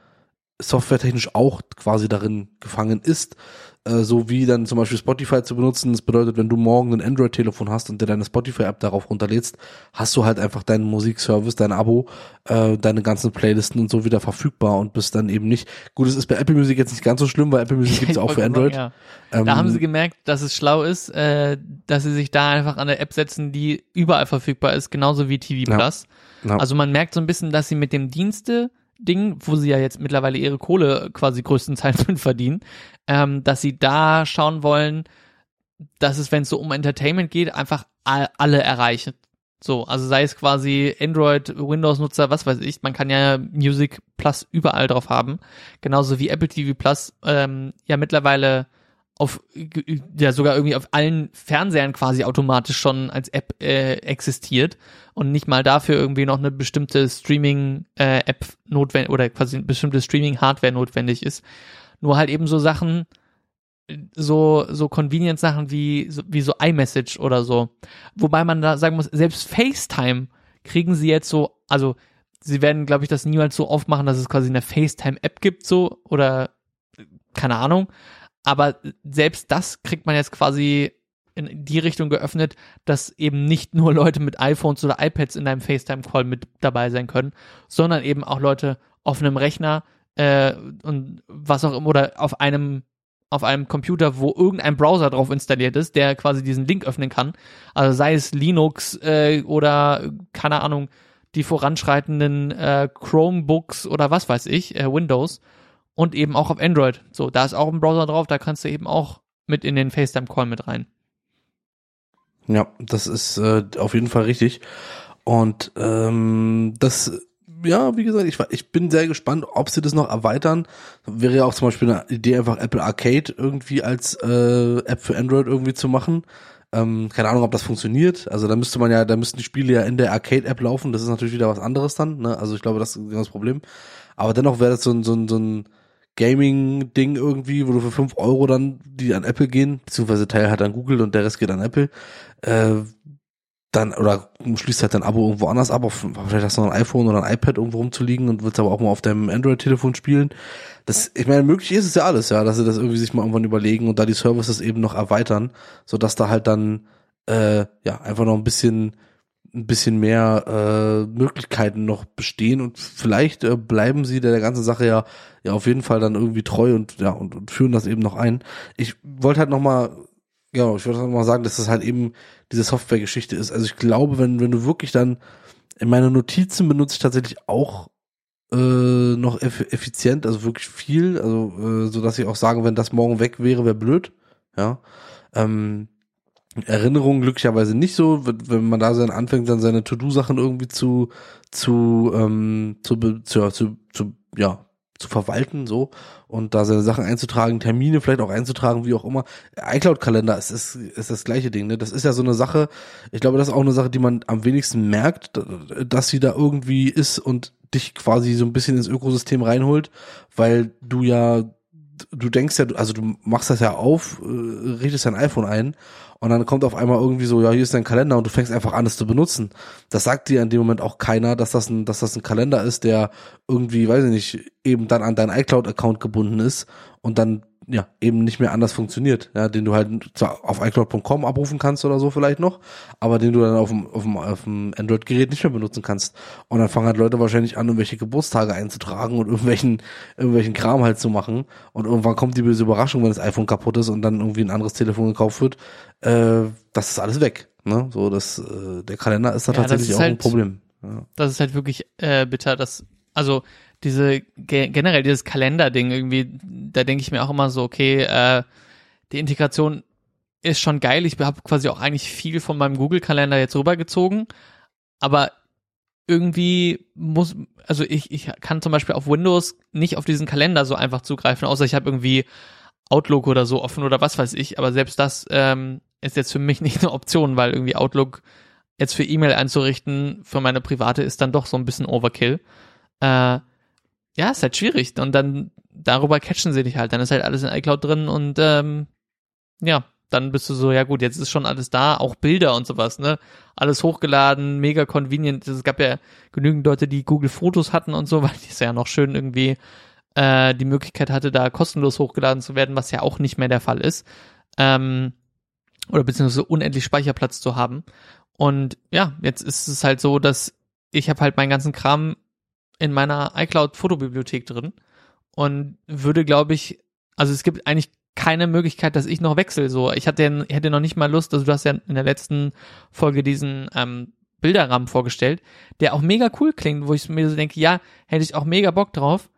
softwaretechnisch auch quasi darin gefangen ist, äh, so wie dann zum Beispiel Spotify zu benutzen. Das bedeutet, wenn du morgen ein Android-Telefon hast und dir deine Spotify-App darauf runterlädst, hast du halt einfach deinen Musikservice, dein Abo, äh, deine ganzen Playlisten und so wieder verfügbar und bist dann eben nicht. Gut, es ist bei Apple Music jetzt nicht ganz so schlimm, weil Apple Music gibt's auch für Android. Ja. Ähm, da haben sie gemerkt, dass es schlau ist, äh, dass sie sich da einfach an eine App setzen, die überall verfügbar ist, genauso wie TV ja. Plus. Ja. Also man merkt so ein bisschen, dass sie mit dem Dienste Ding, wo sie ja jetzt mittlerweile ihre Kohle quasi größtenteils mit verdienen, ähm, dass sie da schauen wollen, dass es, wenn es so um Entertainment geht, einfach all, alle erreichen. So, also sei es quasi Android, Windows-Nutzer, was weiß ich, man kann ja Music Plus überall drauf haben. Genauso wie Apple TV Plus ähm, ja mittlerweile auf ja sogar irgendwie auf allen Fernsehern quasi automatisch schon als App äh, existiert und nicht mal dafür irgendwie noch eine bestimmte Streaming äh, App notwendig oder quasi eine bestimmte Streaming Hardware notwendig ist. Nur halt eben so Sachen so so Convenience Sachen wie wie so iMessage oder so. Wobei man da sagen muss, selbst FaceTime kriegen sie jetzt so, also sie werden glaube ich das niemals so aufmachen, dass es quasi eine FaceTime App gibt so oder keine Ahnung, aber selbst das kriegt man jetzt quasi in die Richtung geöffnet, dass eben nicht nur Leute mit iPhones oder iPads in deinem FaceTime-Call mit dabei sein können, sondern eben auch Leute auf einem Rechner äh, und was auch immer oder auf einem auf einem Computer, wo irgendein Browser drauf installiert ist, der quasi diesen Link öffnen kann. Also sei es Linux äh, oder keine Ahnung die voranschreitenden äh, Chromebooks oder was weiß ich, äh, Windows und eben auch auf Android. So, da ist auch ein Browser drauf, da kannst du eben auch mit in den FaceTime-Call mit rein. Ja, das ist äh, auf jeden Fall richtig. Und ähm, das, ja, wie gesagt, ich, ich bin sehr gespannt, ob sie das noch erweitern. Wäre ja auch zum Beispiel eine Idee, einfach Apple Arcade irgendwie als äh, App für Android irgendwie zu machen. Ähm, keine Ahnung, ob das funktioniert. Also da müsste man ja, da müssten die Spiele ja in der Arcade-App laufen. Das ist natürlich wieder was anderes dann. Ne? Also ich glaube, das ist genau das Problem. Aber dennoch wäre das so ein, so ein, so ein Gaming-Ding irgendwie, wo du für fünf Euro dann die an Apple gehen, beziehungsweise Teil hat an Google und der Rest geht an Apple, äh, dann, oder schließt halt dein Abo irgendwo anders ab, auf, vielleicht hast du noch ein iPhone oder ein iPad irgendwo rumzuliegen und willst aber auch mal auf deinem Android-Telefon spielen. Das, ich meine, möglich ist es ja alles, ja, dass sie das irgendwie sich mal irgendwann überlegen und da die Services eben noch erweitern, so dass da halt dann, äh, ja, einfach noch ein bisschen, ein bisschen mehr äh, Möglichkeiten noch bestehen und vielleicht äh, bleiben sie der, ganzen Sache ja ja auf jeden Fall dann irgendwie treu und ja und, und führen das eben noch ein. Ich wollte halt noch mal ja, ich wollte noch mal sagen, dass das halt eben diese Software-Geschichte ist. Also ich glaube, wenn wenn du wirklich dann in meine Notizen benutze ich tatsächlich auch äh, noch eff effizient, also wirklich viel, also äh, so dass ich auch sagen, wenn das morgen weg wäre, wäre blöd, ja. Ähm, Erinnerungen glücklicherweise nicht so, wenn man da dann anfängt, dann seine To-Do-Sachen irgendwie zu, zu, ähm, zu, zu, zu, zu, ja, zu verwalten, so, und da seine Sachen einzutragen, Termine vielleicht auch einzutragen, wie auch immer. iCloud-Kalender ist, ist, ist das gleiche Ding, ne? Das ist ja so eine Sache, ich glaube, das ist auch eine Sache, die man am wenigsten merkt, dass sie da irgendwie ist und dich quasi so ein bisschen ins Ökosystem reinholt, weil du ja du denkst ja, also du machst das ja auf, äh, richtest dein iPhone ein und dann kommt auf einmal irgendwie so, ja, hier ist dein Kalender und du fängst einfach an, es zu benutzen. Das sagt dir in dem Moment auch keiner, dass das ein, dass das ein Kalender ist, der irgendwie, weiß ich nicht, eben dann an deinen iCloud-Account gebunden ist und dann ja, eben nicht mehr anders funktioniert, ja, den du halt zwar auf iCloud.com abrufen kannst oder so vielleicht noch, aber den du dann auf dem, auf dem, auf dem Android-Gerät nicht mehr benutzen kannst. Und dann fangen halt Leute wahrscheinlich an, irgendwelche Geburtstage einzutragen und irgendwelchen, irgendwelchen Kram halt zu machen. Und irgendwann kommt die böse Überraschung, wenn das iPhone kaputt ist und dann irgendwie ein anderes Telefon gekauft wird, äh, das ist alles weg. Ne? So, das, äh, der Kalender ist da ja, tatsächlich ist auch halt, ein Problem. Ja. Das ist halt wirklich äh, bitter, dass, also diese generell dieses Kalender-Ding irgendwie, da denke ich mir auch immer so, okay, äh, die Integration ist schon geil. Ich habe quasi auch eigentlich viel von meinem Google-Kalender jetzt rübergezogen, aber irgendwie muss, also ich, ich kann zum Beispiel auf Windows nicht auf diesen Kalender so einfach zugreifen, außer ich habe irgendwie Outlook oder so offen oder was weiß ich, aber selbst das ähm, ist jetzt für mich nicht eine Option, weil irgendwie Outlook jetzt für E-Mail einzurichten für meine private ist dann doch so ein bisschen Overkill. Äh, ja, ist halt schwierig. Und dann darüber catchen sie dich halt. Dann ist halt alles in iCloud drin und ähm, ja, dann bist du so, ja gut, jetzt ist schon alles da, auch Bilder und sowas, ne? Alles hochgeladen, mega convenient. Es gab ja genügend Leute, die Google Fotos hatten und so, weil die ist ja noch schön irgendwie äh, die Möglichkeit hatte, da kostenlos hochgeladen zu werden, was ja auch nicht mehr der Fall ist. Ähm, oder beziehungsweise unendlich Speicherplatz zu haben. Und ja, jetzt ist es halt so, dass ich habe halt meinen ganzen Kram in meiner iCloud-Fotobibliothek drin und würde, glaube ich, also es gibt eigentlich keine Möglichkeit, dass ich noch wechsle. So, ich hatte, hätte noch nicht mal Lust, also du hast ja in der letzten Folge diesen ähm, Bilderrahmen vorgestellt, der auch mega cool klingt, wo ich mir so denke, ja, hätte ich auch mega Bock drauf,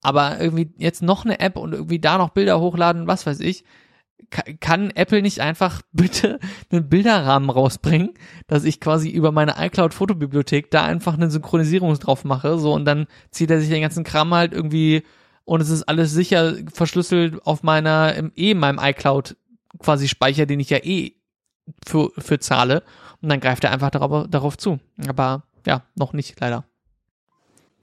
aber irgendwie jetzt noch eine App und irgendwie da noch Bilder hochladen, was weiß ich, kann Apple nicht einfach bitte einen Bilderrahmen rausbringen, dass ich quasi über meine iCloud Fotobibliothek da einfach eine Synchronisierung drauf mache, so und dann zieht er sich den ganzen Kram halt irgendwie und es ist alles sicher verschlüsselt auf meiner im eh in meinem iCloud quasi Speicher, den ich ja eh für für zahle und dann greift er einfach darauf, darauf zu. Aber ja, noch nicht leider.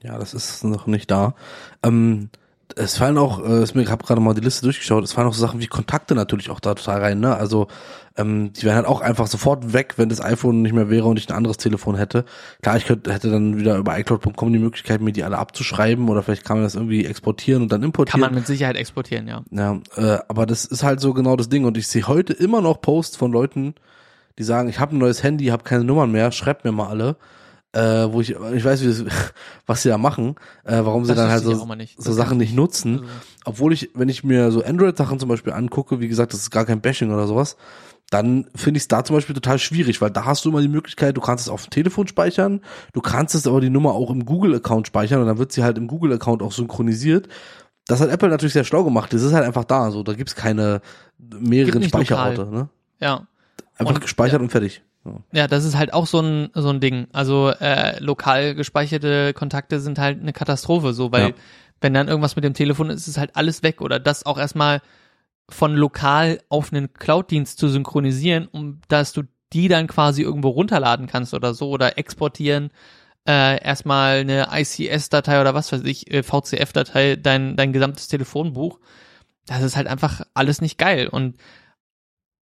Ja, das ist noch nicht da. Ähm, es fallen auch, äh, ich habe gerade mal die Liste durchgeschaut, es fallen auch so Sachen wie Kontakte natürlich auch da total rein, ne? Also ähm, die wären halt auch einfach sofort weg, wenn das iPhone nicht mehr wäre und ich ein anderes Telefon hätte. Klar, ich könnte, hätte dann wieder über iCloud.com die Möglichkeit, mir die alle abzuschreiben oder vielleicht kann man das irgendwie exportieren und dann importieren. Kann man mit Sicherheit exportieren, ja. Ja, äh, aber das ist halt so genau das Ding und ich sehe heute immer noch Posts von Leuten, die sagen, ich habe ein neues Handy, habe keine Nummern mehr, schreibt mir mal alle äh, wo ich, ich weiß, wie, was sie da machen, äh, warum sie das dann halt so, so Sachen nicht nutzen. Also. Obwohl ich, wenn ich mir so Android-Sachen zum Beispiel angucke, wie gesagt, das ist gar kein Bashing oder sowas, dann finde ich es da zum Beispiel total schwierig, weil da hast du immer die Möglichkeit, du kannst es auf dem Telefon speichern, du kannst es aber die Nummer auch im Google-Account speichern und dann wird sie halt im Google-Account auch synchronisiert. Das hat Apple natürlich sehr schlau gemacht. Das ist halt einfach da. So, da gibt's keine mehreren Gibt Speicherorte. Ne? Ja. Einfach und, gespeichert ja. und fertig. Ja, das ist halt auch so ein so ein Ding. Also äh, lokal gespeicherte Kontakte sind halt eine Katastrophe, so weil ja. wenn dann irgendwas mit dem Telefon ist, ist halt alles weg oder das auch erstmal von lokal auf einen Cloud-Dienst zu synchronisieren, um dass du die dann quasi irgendwo runterladen kannst oder so oder exportieren äh, erstmal eine ICS-Datei oder was weiß ich, äh, VCF-Datei, dein dein gesamtes Telefonbuch. Das ist halt einfach alles nicht geil und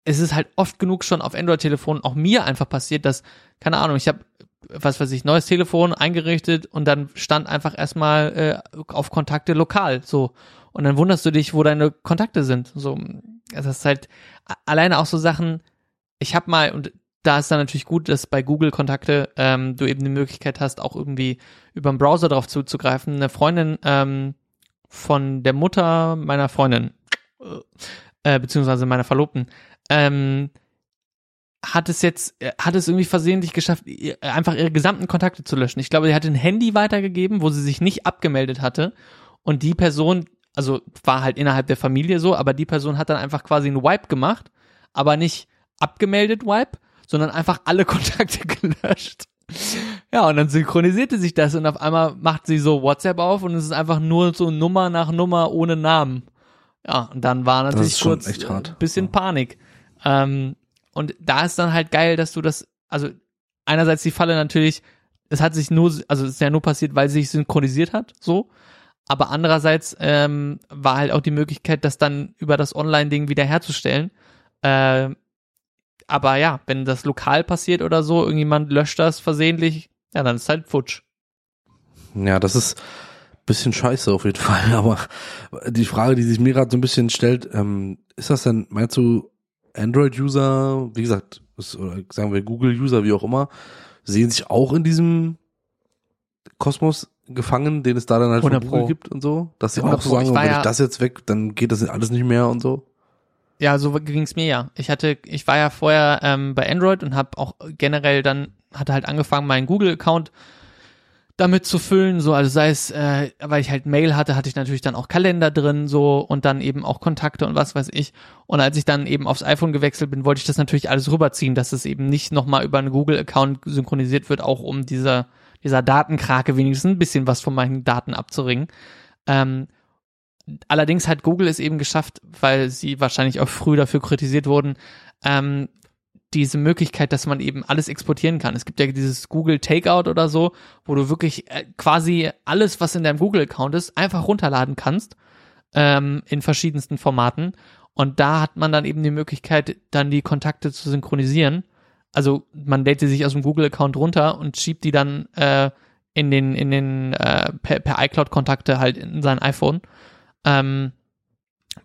es ist halt oft genug schon auf Android-Telefonen auch mir einfach passiert, dass, keine Ahnung, ich habe, was weiß ich, neues Telefon eingerichtet und dann stand einfach erstmal äh, auf Kontakte lokal, so. Und dann wunderst du dich, wo deine Kontakte sind. So, das ist halt alleine auch so Sachen, ich habe mal, und da ist dann natürlich gut, dass bei Google Kontakte ähm, du eben die Möglichkeit hast, auch irgendwie über den Browser drauf zuzugreifen. Eine Freundin ähm, von der Mutter meiner Freundin, äh, beziehungsweise meiner Verlobten, ähm, hat es jetzt, hat es irgendwie versehentlich geschafft, einfach ihre gesamten Kontakte zu löschen. Ich glaube, sie hatte ein Handy weitergegeben, wo sie sich nicht abgemeldet hatte. Und die Person, also war halt innerhalb der Familie so, aber die Person hat dann einfach quasi einen Wipe gemacht, aber nicht abgemeldet Wipe, sondern einfach alle Kontakte gelöscht. Ja, und dann synchronisierte sich das und auf einmal macht sie so WhatsApp auf und es ist einfach nur so Nummer nach Nummer ohne Namen. Ja, und dann war natürlich kurz ein bisschen Panik. Ähm, und da ist dann halt geil, dass du das, also einerseits die Falle natürlich, es hat sich nur, also es ist ja nur passiert, weil sie sich synchronisiert hat, so. Aber andererseits ähm, war halt auch die Möglichkeit, das dann über das Online-Ding wieder herzustellen. Äh, aber ja, wenn das lokal passiert oder so, irgendjemand löscht das versehentlich, ja, dann ist halt futsch. Ja, das ist bisschen scheiße auf jeden Fall. Aber die Frage, die sich mir gerade so ein bisschen stellt, ähm, ist das denn, meinst du, Android-User, wie gesagt, oder sagen wir Google-User, wie auch immer, sehen sich auch in diesem Kosmos gefangen, den es da dann halt von Google gibt und so, dass sie auch so sagen, wenn ja, ich das jetzt weg, dann geht das alles nicht mehr und so. Ja, so ging's mir ja. Ich hatte, ich war ja vorher ähm, bei Android und habe auch generell dann hatte halt angefangen, meinen Google-Account damit zu füllen, so, also sei es, äh, weil ich halt Mail hatte, hatte ich natürlich dann auch Kalender drin, so, und dann eben auch Kontakte und was weiß ich. Und als ich dann eben aufs iPhone gewechselt bin, wollte ich das natürlich alles rüberziehen, dass es eben nicht nochmal über einen Google-Account synchronisiert wird, auch um dieser, dieser Datenkrake wenigstens ein bisschen was von meinen Daten abzuringen. Ähm, allerdings hat Google es eben geschafft, weil sie wahrscheinlich auch früh dafür kritisiert wurden, ähm, diese Möglichkeit, dass man eben alles exportieren kann. Es gibt ja dieses Google Takeout oder so, wo du wirklich äh, quasi alles, was in deinem Google-Account ist, einfach runterladen kannst ähm, in verschiedensten Formaten. Und da hat man dann eben die Möglichkeit, dann die Kontakte zu synchronisieren. Also man lädt sie sich aus dem Google-Account runter und schiebt die dann äh, in den, in den, äh, per, per iCloud-Kontakte halt in sein iPhone. Ähm,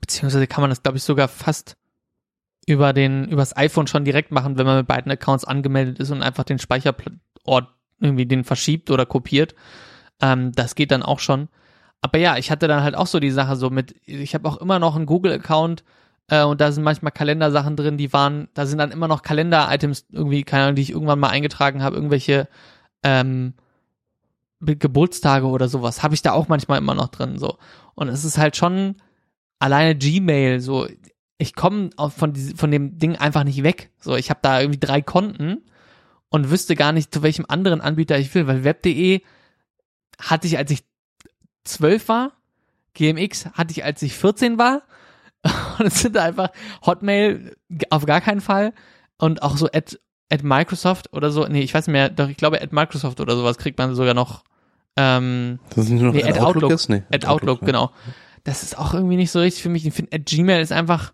beziehungsweise kann man das, glaube ich, sogar fast über den, übers iPhone schon direkt machen, wenn man mit beiden Accounts angemeldet ist und einfach den Speicherort irgendwie den verschiebt oder kopiert. Ähm, das geht dann auch schon. Aber ja, ich hatte dann halt auch so die Sache so mit, ich habe auch immer noch einen Google-Account äh, und da sind manchmal Kalendersachen drin, die waren, da sind dann immer noch Kalender-Items irgendwie, keine Ahnung, die ich irgendwann mal eingetragen habe, irgendwelche ähm, Geburtstage oder sowas, habe ich da auch manchmal immer noch drin so. Und es ist halt schon alleine Gmail so, ich komme von, von dem Ding einfach nicht weg. So, ich habe da irgendwie drei Konten und wüsste gar nicht, zu welchem anderen Anbieter ich will, weil web.de hatte ich, als ich zwölf war, GMX hatte ich, als ich 14 war. Und es sind einfach Hotmail auf gar keinen Fall. Und auch so at, at Microsoft oder so. Nee, ich weiß nicht mehr, doch ich glaube at Microsoft oder sowas kriegt man sogar noch. Ähm, das ist nicht noch nee, at, Outlook. Outlook Nee, at Outlook, ja. genau. Das ist auch irgendwie nicht so richtig für mich. Ich finde, at Gmail ist einfach,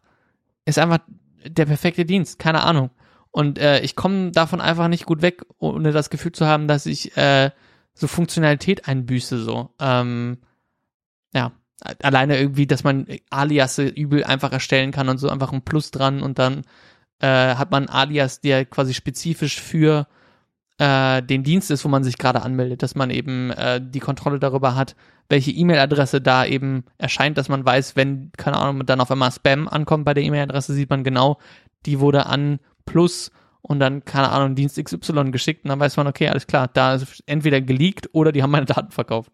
ist einfach der perfekte Dienst. Keine Ahnung. Und äh, ich komme davon einfach nicht gut weg, ohne das Gefühl zu haben, dass ich äh, so Funktionalität einbüße. So, ähm, ja, alleine irgendwie, dass man Aliasse übel einfach erstellen kann und so einfach ein Plus dran und dann äh, hat man Alias, der quasi spezifisch für äh, den Dienst ist, wo man sich gerade anmeldet, dass man eben äh, die Kontrolle darüber hat, welche E-Mail-Adresse da eben erscheint, dass man weiß, wenn, keine Ahnung, dann auf einmal Spam ankommt bei der E-Mail-Adresse, sieht man genau, die wurde an Plus und dann, keine Ahnung, Dienst XY geschickt und dann weiß man, okay, alles klar, da ist entweder geleakt oder die haben meine Daten verkauft.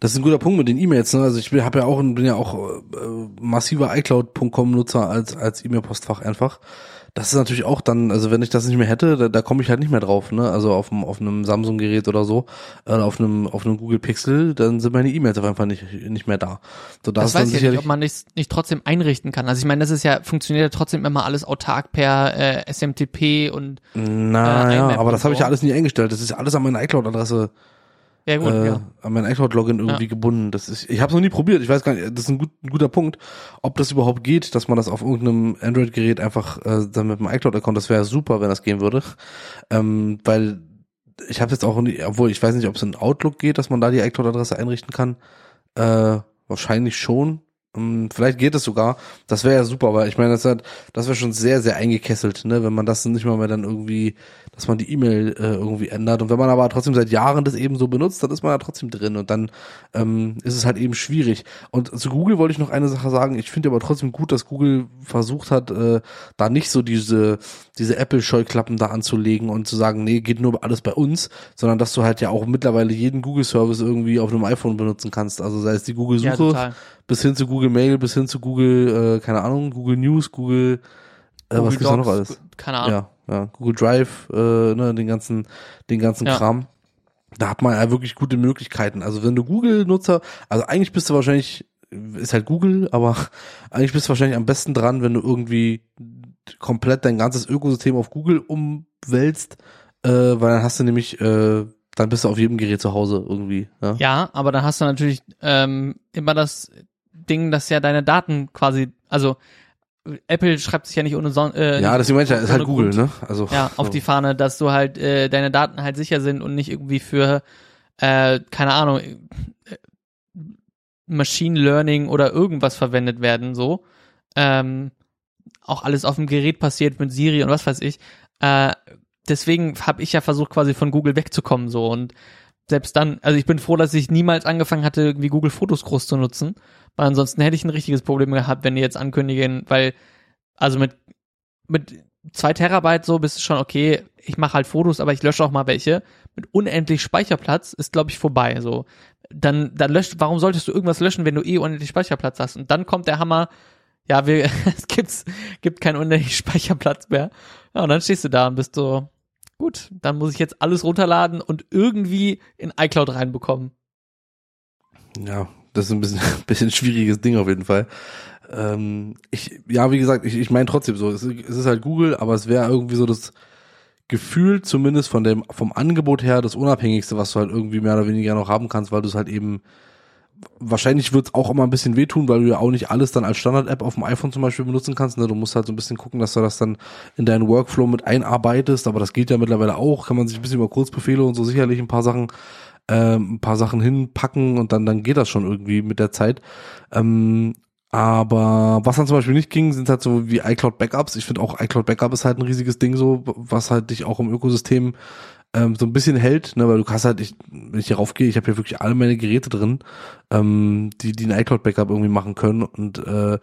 Das ist ein guter Punkt mit den E-Mails. Ne? Also ich bin, hab ja auch, bin ja auch äh, massiver iCloud.com-Nutzer als als E-Mail-Postfach einfach das ist natürlich auch dann, also wenn ich das nicht mehr hätte, da, da komme ich halt nicht mehr drauf, ne? Also auf einem, auf einem Samsung-Gerät oder so, äh, auf einem, auf einem Google Pixel, dann sind meine E-Mails auf einfach nicht, nicht mehr da. So, das, das weiß ich ja nicht, ob man nicht, nicht trotzdem einrichten kann. Also ich meine, das ist ja, funktioniert ja trotzdem immer alles autark per äh, SMTP und Na äh, ja, aber das so. habe ich ja alles nie eingestellt. Das ist ja alles an meine iCloud-Adresse ja, gut, äh, ja. an mein iCloud-Login irgendwie ja. gebunden. Das ist, ich habe es noch nie probiert. Ich weiß gar nicht, das ist ein, gut, ein, guter Punkt, ob das überhaupt geht, dass man das auf irgendeinem Android-Gerät einfach äh, dann mit dem iCloud-Account, das wäre super, wenn das gehen würde. Ähm, weil ich habe jetzt auch, nie, obwohl ich weiß nicht, ob es in Outlook geht, dass man da die iCloud-Adresse einrichten kann. Äh, wahrscheinlich schon. Ähm, vielleicht geht es sogar. Das wäre ja super, weil ich meine, das, hat, das wäre schon sehr, sehr eingekesselt, ne, wenn man das nicht mal mehr dann irgendwie, dass man die E-Mail äh, irgendwie ändert. Und wenn man aber trotzdem seit Jahren das eben so benutzt, dann ist man da trotzdem drin und dann ähm, ist es halt eben schwierig. Und zu Google wollte ich noch eine Sache sagen. Ich finde aber trotzdem gut, dass Google versucht hat, äh, da nicht so diese, diese Apple-Scheuklappen da anzulegen und zu sagen, nee, geht nur alles bei uns, sondern dass du halt ja auch mittlerweile jeden Google-Service irgendwie auf einem iPhone benutzen kannst. Also sei es die Google-Suche. Ja, bis hin zu Google Mail, bis hin zu Google, äh, keine Ahnung, Google News, Google, äh, Google was gibt's da noch alles? Keine Ahnung. Ja, ja, Google Drive, äh, ne, den ganzen, den ganzen ja. Kram. Da hat man ja wirklich gute Möglichkeiten. Also wenn du Google-Nutzer, also eigentlich bist du wahrscheinlich, ist halt Google, aber eigentlich bist du wahrscheinlich am besten dran, wenn du irgendwie komplett dein ganzes Ökosystem auf Google umwälzt, äh, weil dann hast du nämlich äh, dann bist du auf jedem Gerät zu Hause irgendwie. Ja, ja aber dann hast du natürlich ähm, immer das Ding, dass ja deine Daten quasi, also Apple schreibt sich ja nicht ohne Son äh, Ja, ich ja, ist halt Google, Grund, ne? Also ja, so. auf die Fahne, dass du halt äh, deine Daten halt sicher sind und nicht irgendwie für äh, keine Ahnung äh, Machine Learning oder irgendwas verwendet werden, so. Ähm, auch alles auf dem Gerät passiert mit Siri und was weiß ich. Äh, deswegen habe ich ja versucht, quasi von Google wegzukommen, so und selbst dann, also ich bin froh, dass ich niemals angefangen hatte, irgendwie Google Fotos groß zu nutzen, weil ansonsten hätte ich ein richtiges Problem gehabt, wenn die jetzt ankündigen, weil, also mit, mit zwei Terabyte so bist du schon okay, ich mache halt Fotos, aber ich lösche auch mal welche. Mit unendlich Speicherplatz ist, glaube ich, vorbei. So, dann, dann löscht, warum solltest du irgendwas löschen, wenn du eh unendlich Speicherplatz hast? Und dann kommt der Hammer, ja, wir, es gibt's, gibt keinen unendlich Speicherplatz mehr. Ja, und dann stehst du da und bist so, gut, dann muss ich jetzt alles runterladen und irgendwie in iCloud reinbekommen. Ja, das ist ein bisschen, bisschen schwieriges Ding auf jeden Fall. Ähm, ich, ja, wie gesagt, ich, ich meine trotzdem so, es, es ist halt Google, aber es wäre irgendwie so das Gefühl, zumindest von dem, vom Angebot her, das Unabhängigste, was du halt irgendwie mehr oder weniger noch haben kannst, weil du es halt eben wahrscheinlich wird es auch immer ein bisschen wehtun, weil du ja auch nicht alles dann als Standard-App auf dem iPhone zum Beispiel benutzen kannst. Ne? Du musst halt so ein bisschen gucken, dass du das dann in deinen Workflow mit einarbeitest, aber das geht ja mittlerweile auch. Kann man sich ein bisschen über Kurzbefehle und so sicherlich ein paar Sachen ähm, ein paar Sachen hinpacken und dann, dann geht das schon irgendwie mit der Zeit. Ähm, aber was dann zum Beispiel nicht ging, sind halt so wie iCloud Backups. Ich finde auch iCloud Backup ist halt ein riesiges Ding so, was halt dich auch im Ökosystem ähm, so ein bisschen hält, ne, weil du kannst halt, ich, wenn ich hier raufgehe, ich habe hier wirklich alle meine Geräte drin, ähm, die, die ein iCloud-Backup irgendwie machen können und äh,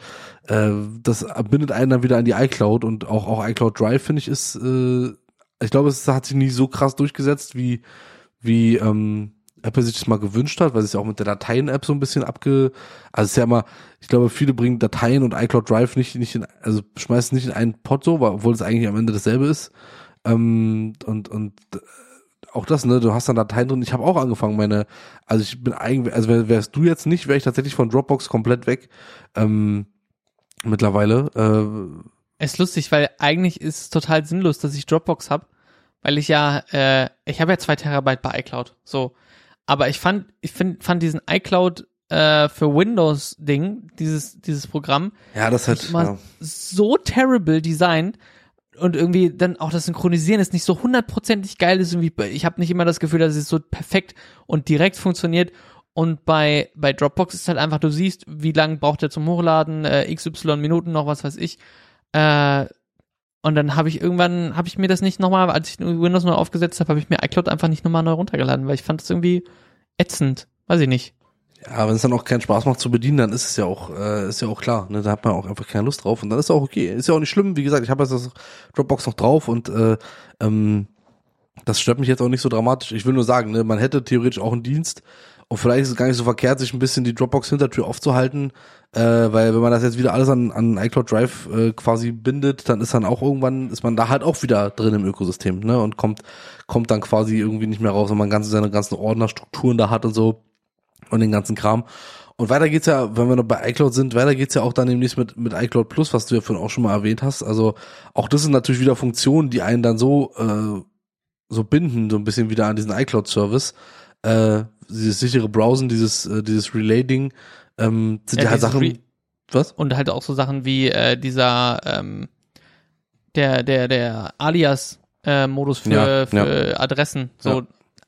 äh, das bindet einen dann wieder an die iCloud und auch, auch iCloud Drive, finde ich, ist, äh, ich glaube, es hat sich nie so krass durchgesetzt, wie, wie ähm, Apple sich das mal gewünscht hat, weil es ja auch mit der Dateien-App so ein bisschen abge, also es ist ja immer, ich glaube, viele bringen Dateien und iCloud Drive nicht, nicht in, also schmeißen nicht in einen Pod so, obwohl es eigentlich am Ende dasselbe ist. Ähm, und, und auch das, ne, du hast dann Dateien drin. Ich habe auch angefangen, meine, also ich bin eigentlich, also wär, wärst du jetzt nicht, wäre ich tatsächlich von Dropbox komplett weg. Ähm, mittlerweile. Äh, es ist lustig, weil eigentlich ist es total sinnlos, dass ich Dropbox habe, weil ich ja, äh, ich habe ja zwei Terabyte bei iCloud. So. Aber ich fand, ich find, fand diesen iCloud äh, für Windows Ding, dieses, dieses Programm, ja, das hat ja. so terrible designt und irgendwie dann auch das Synchronisieren ist nicht so hundertprozentig geil ist irgendwie ich habe nicht immer das Gefühl dass es so perfekt und direkt funktioniert und bei bei Dropbox ist halt einfach du siehst wie lange braucht er zum Hochladen äh, xy Minuten noch was weiß ich äh, und dann habe ich irgendwann habe ich mir das nicht nochmal als ich Windows neu aufgesetzt habe habe ich mir iCloud einfach nicht nochmal neu runtergeladen weil ich fand das irgendwie ätzend weiß ich nicht ja, wenn es dann auch keinen Spaß macht zu bedienen, dann ist es ja auch, äh, ist ja auch klar, ne? Da hat man auch einfach keine Lust drauf und dann ist auch okay. Ist ja auch nicht schlimm. Wie gesagt, ich habe jetzt das Dropbox noch drauf und äh, ähm, das stört mich jetzt auch nicht so dramatisch. Ich will nur sagen, ne, man hätte theoretisch auch einen Dienst und vielleicht ist es gar nicht so verkehrt, sich ein bisschen die Dropbox-Hintertür aufzuhalten, äh, weil wenn man das jetzt wieder alles an, an iCloud Drive äh, quasi bindet, dann ist dann auch irgendwann, ist man da halt auch wieder drin im Ökosystem, ne? Und kommt, kommt dann quasi irgendwie nicht mehr raus, wenn man ganze seine ganzen Ordnerstrukturen da hat und so und den ganzen Kram. Und weiter geht's ja, wenn wir noch bei iCloud sind, weiter geht's ja auch dann demnächst mit, mit iCloud Plus, was du ja vorhin auch schon mal erwähnt hast. Also auch das sind natürlich wieder Funktionen, die einen dann so, äh, so binden, so ein bisschen wieder an diesen iCloud-Service. Äh, dieses sichere Browsen, dieses, äh, dieses Relay-Ding, ähm, sind ja, ja halt Sachen. Re was? Und halt auch so Sachen wie äh, dieser, ähm, der, der, der Alias-Modus für, ja, für ja. Adressen. So,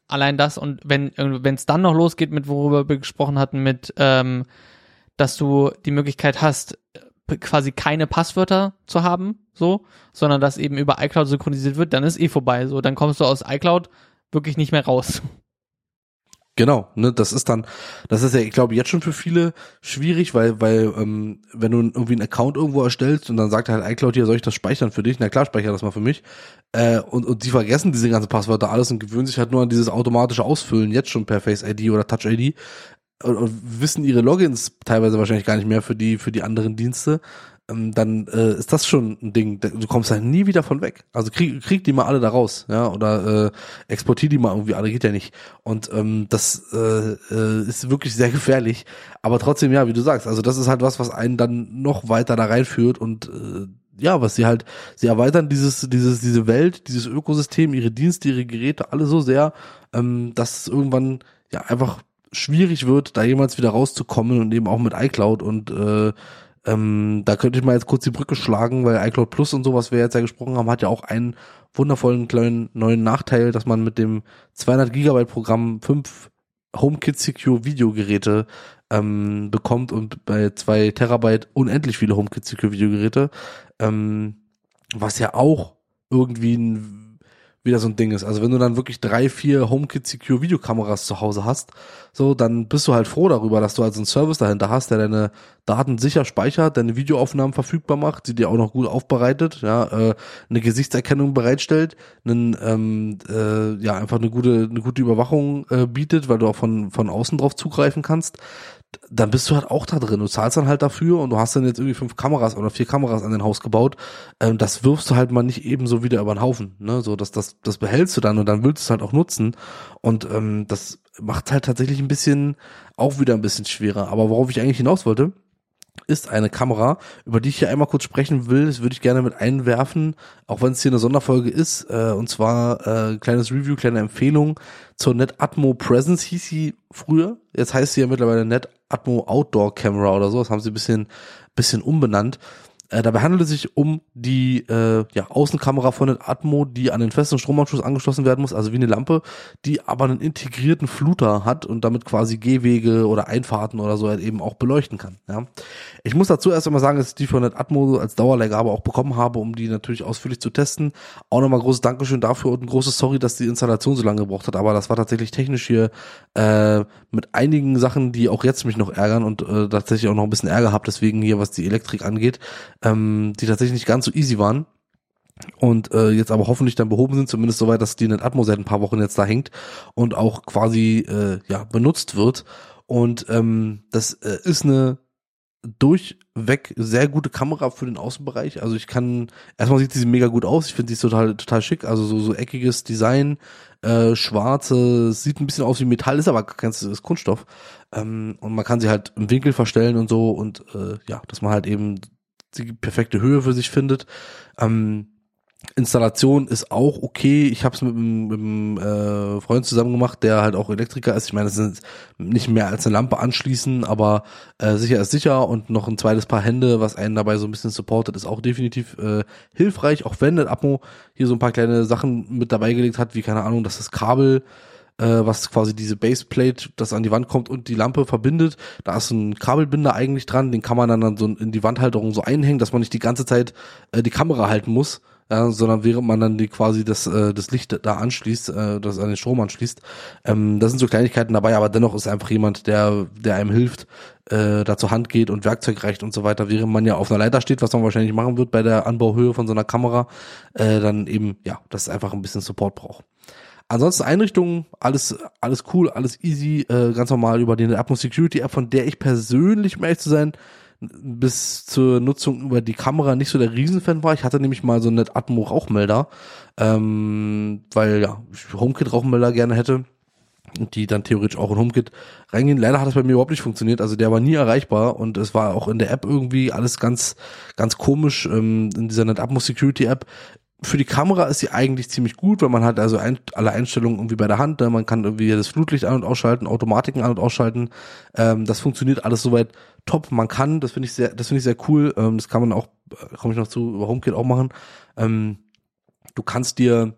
allein das und wenn wenn es dann noch losgeht mit worüber wir gesprochen hatten mit ähm, dass du die Möglichkeit hast quasi keine Passwörter zu haben so sondern dass eben über iCloud synchronisiert wird dann ist eh vorbei so dann kommst du aus iCloud wirklich nicht mehr raus Genau, ne, das ist dann, das ist ja, ich glaube, jetzt schon für viele schwierig, weil, weil, ähm, wenn du irgendwie einen Account irgendwo erstellst und dann sagt halt iCloud hier, soll ich das speichern für dich? Na klar, speicher das mal für mich. Äh, und, und die vergessen diese ganzen Passwörter alles und gewöhnen sich halt nur an dieses automatische Ausfüllen, jetzt schon per Face ID oder Touch ID und, und wissen ihre Logins teilweise wahrscheinlich gar nicht mehr für die, für die anderen Dienste dann äh, ist das schon ein Ding. Du kommst da nie wieder von weg. Also krieg, krieg die mal alle da raus, ja, oder äh, exportier die mal irgendwie alle, geht ja nicht. Und ähm, das äh, äh, ist wirklich sehr gefährlich. Aber trotzdem, ja, wie du sagst, also das ist halt was, was einen dann noch weiter da reinführt und äh, ja, was sie halt, sie erweitern dieses, dieses, diese Welt, dieses Ökosystem, ihre Dienste, ihre Geräte, alle so sehr, ähm, dass es irgendwann ja einfach schwierig wird, da jemals wieder rauszukommen und eben auch mit iCloud und äh, ähm, da könnte ich mal jetzt kurz die Brücke schlagen, weil iCloud Plus und sowas, wir jetzt ja gesprochen haben, hat ja auch einen wundervollen kleinen neuen Nachteil, dass man mit dem 200 Gigabyte Programm fünf HomeKit Secure Videogeräte ähm, bekommt und bei zwei Terabyte unendlich viele HomeKit Secure Videogeräte, ähm, was ja auch irgendwie ein wieder so ein Ding ist. Also wenn du dann wirklich drei, vier HomeKit Secure Videokameras zu Hause hast, so, dann bist du halt froh darüber, dass du also einen Service dahinter hast, der deine Daten sicher speichert, deine Videoaufnahmen verfügbar macht, sie dir auch noch gut aufbereitet, ja, äh, eine Gesichtserkennung bereitstellt, einen, ähm, äh, ja, einfach eine gute, eine gute Überwachung äh, bietet, weil du auch von, von außen drauf zugreifen kannst dann bist du halt auch da drin. Du zahlst dann halt dafür und du hast dann jetzt irgendwie fünf Kameras oder vier Kameras an den Haus gebaut. Ähm, das wirfst du halt mal nicht eben so wieder über den Haufen. Ne? So, das, das, das behältst du dann und dann willst du es halt auch nutzen. Und ähm, das macht halt tatsächlich ein bisschen, auch wieder ein bisschen schwerer. Aber worauf ich eigentlich hinaus wollte, ist eine Kamera, über die ich hier einmal kurz sprechen will. Das würde ich gerne mit einwerfen, auch wenn es hier eine Sonderfolge ist. Äh, und zwar äh, kleines Review, kleine Empfehlung zur NetAtmo Presence hieß sie früher. Jetzt heißt sie ja mittlerweile NetAtmo Outdoor Camera oder so. Das haben sie ein bisschen, bisschen umbenannt. Äh, dabei handelt es sich um die äh, ja, Außenkamera von den Atmo, die an den festen Stromanschluss angeschlossen werden muss, also wie eine Lampe, die aber einen integrierten Fluter hat und damit quasi Gehwege oder Einfahrten oder so halt eben auch beleuchten kann. Ja. Ich muss dazu erst einmal sagen, dass ich die von den Atmo als Dauerleihgabe auch bekommen habe, um die natürlich ausführlich zu testen. Auch nochmal großes Dankeschön dafür und ein großes Sorry, dass die Installation so lange gebraucht hat, aber das war tatsächlich technisch hier äh, mit einigen Sachen, die auch jetzt mich noch ärgern und äh, tatsächlich auch noch ein bisschen Ärger habe, deswegen hier, was die Elektrik angeht ähm, die tatsächlich nicht ganz so easy waren und äh, jetzt aber hoffentlich dann behoben sind, zumindest soweit, dass die Atmo seit ein paar Wochen jetzt da hängt und auch quasi äh, ja benutzt wird. Und ähm, das äh, ist eine durchweg sehr gute Kamera für den Außenbereich. Also ich kann, erstmal sieht sie mega gut aus. Ich finde sie total, total schick. Also so, so eckiges Design, äh, schwarze, sieht ein bisschen aus wie Metall, ist aber ganz ist Kunststoff. Ähm, und man kann sie halt im Winkel verstellen und so und äh, ja, dass man halt eben die perfekte Höhe für sich findet. Ähm, Installation ist auch okay. Ich habe es mit, einem äh, Freund zusammen gemacht, der halt auch Elektriker ist. Ich meine, es sind nicht mehr als eine Lampe anschließen, aber äh, sicher ist sicher und noch ein zweites Paar Hände, was einen dabei so ein bisschen supportet, ist auch definitiv äh, hilfreich. Auch wenn der Atmo hier so ein paar kleine Sachen mit dabei gelegt hat, wie keine Ahnung, dass das Kabel äh, was quasi diese Baseplate, das an die Wand kommt und die Lampe verbindet. Da ist ein Kabelbinder eigentlich dran, den kann man dann, so in die Wandhalterung so einhängen, dass man nicht die ganze Zeit äh, die Kamera halten muss. Ja, sondern während man dann die quasi das, äh, das Licht da anschließt, äh, das an den Strom anschließt. Ähm, das sind so Kleinigkeiten dabei, aber dennoch ist einfach jemand, der, der einem hilft, äh, da zur Hand geht und Werkzeug reicht und so weiter, während man ja auf einer Leiter steht, was man wahrscheinlich machen wird bei der Anbauhöhe von so einer Kamera, dann eben, ja, das einfach ein bisschen Support braucht. Ansonsten Einrichtungen, alles, alles cool, alles easy, äh, ganz normal über die Atmos Security App, von der ich persönlich, um ehrlich zu sein, bis zur Nutzung über die Kamera nicht so der Riesenfan war. Ich hatte nämlich mal so einen Atmo Rauchmelder, ähm, weil ja, ich HomeKit Rauchmelder gerne hätte und die dann theoretisch auch in HomeKit reingehen. Leider hat das bei mir überhaupt nicht funktioniert, also der war nie erreichbar und es war auch in der App irgendwie alles ganz, ganz komisch, ähm, in dieser NetAtmos Security App für die Kamera ist sie eigentlich ziemlich gut, weil man hat also ein, alle Einstellungen irgendwie bei der Hand. Ne? Man kann irgendwie das Flutlicht an- und ausschalten, Automatiken an- und ausschalten. Ähm, das funktioniert alles soweit top. Man kann, das finde ich sehr, das finde ich sehr cool. Ähm, das kann man auch, äh, komme ich noch zu, über HomeKit auch machen. Ähm, du kannst dir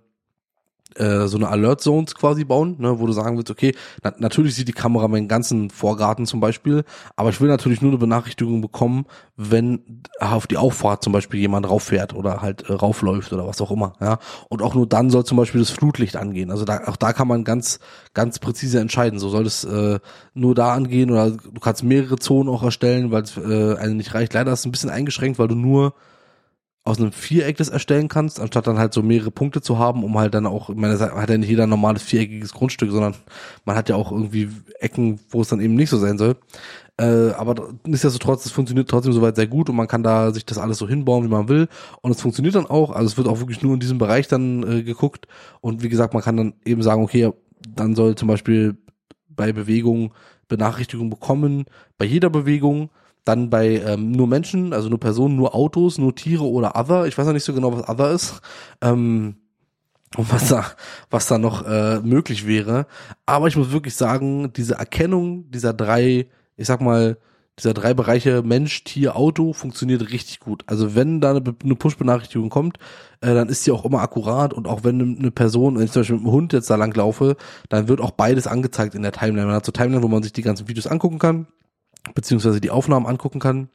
äh, so eine Alert Zones quasi bauen, ne, wo du sagen willst, okay, na, natürlich sieht die Kamera meinen ganzen Vorgarten zum Beispiel, aber ich will natürlich nur eine Benachrichtigung bekommen, wenn auf die Auffahrt zum Beispiel jemand rauffährt oder halt äh, raufläuft oder was auch immer, ja. Und auch nur dann soll zum Beispiel das Flutlicht angehen. Also da, auch da kann man ganz, ganz präzise entscheiden. So soll es äh, nur da angehen oder du kannst mehrere Zonen auch erstellen, weil es äh, eine nicht reicht. Leider ist es ein bisschen eingeschränkt, weil du nur aus einem Viereck das erstellen kannst, anstatt dann halt so mehrere Punkte zu haben, um halt dann auch, ich meine, hat ja nicht jeder ein normales viereckiges Grundstück, sondern man hat ja auch irgendwie Ecken, wo es dann eben nicht so sein soll. Äh, aber nichtsdestotrotz, es funktioniert trotzdem soweit sehr gut und man kann da sich das alles so hinbauen, wie man will. Und es funktioniert dann auch, also es wird auch wirklich nur in diesem Bereich dann äh, geguckt. Und wie gesagt, man kann dann eben sagen, okay, dann soll zum Beispiel bei Bewegung Benachrichtigung bekommen, bei jeder Bewegung dann bei ähm, nur Menschen, also nur Personen, nur Autos, nur Tiere oder Other. Ich weiß noch nicht so genau, was Other ist. Ähm, und was da, was da noch äh, möglich wäre. Aber ich muss wirklich sagen, diese Erkennung dieser drei, ich sag mal, dieser drei Bereiche Mensch, Tier, Auto funktioniert richtig gut. Also wenn da eine, Push-Benachrichtigung kommt, äh, dann ist sie auch immer akkurat und auch wenn eine Person, wenn ich zum Beispiel mit einem Hund jetzt da lang laufe, dann wird auch beides angezeigt in der Timeline. Man hat so Timeline, wo man sich die ganzen Videos angucken kann beziehungsweise die Aufnahmen angucken kann.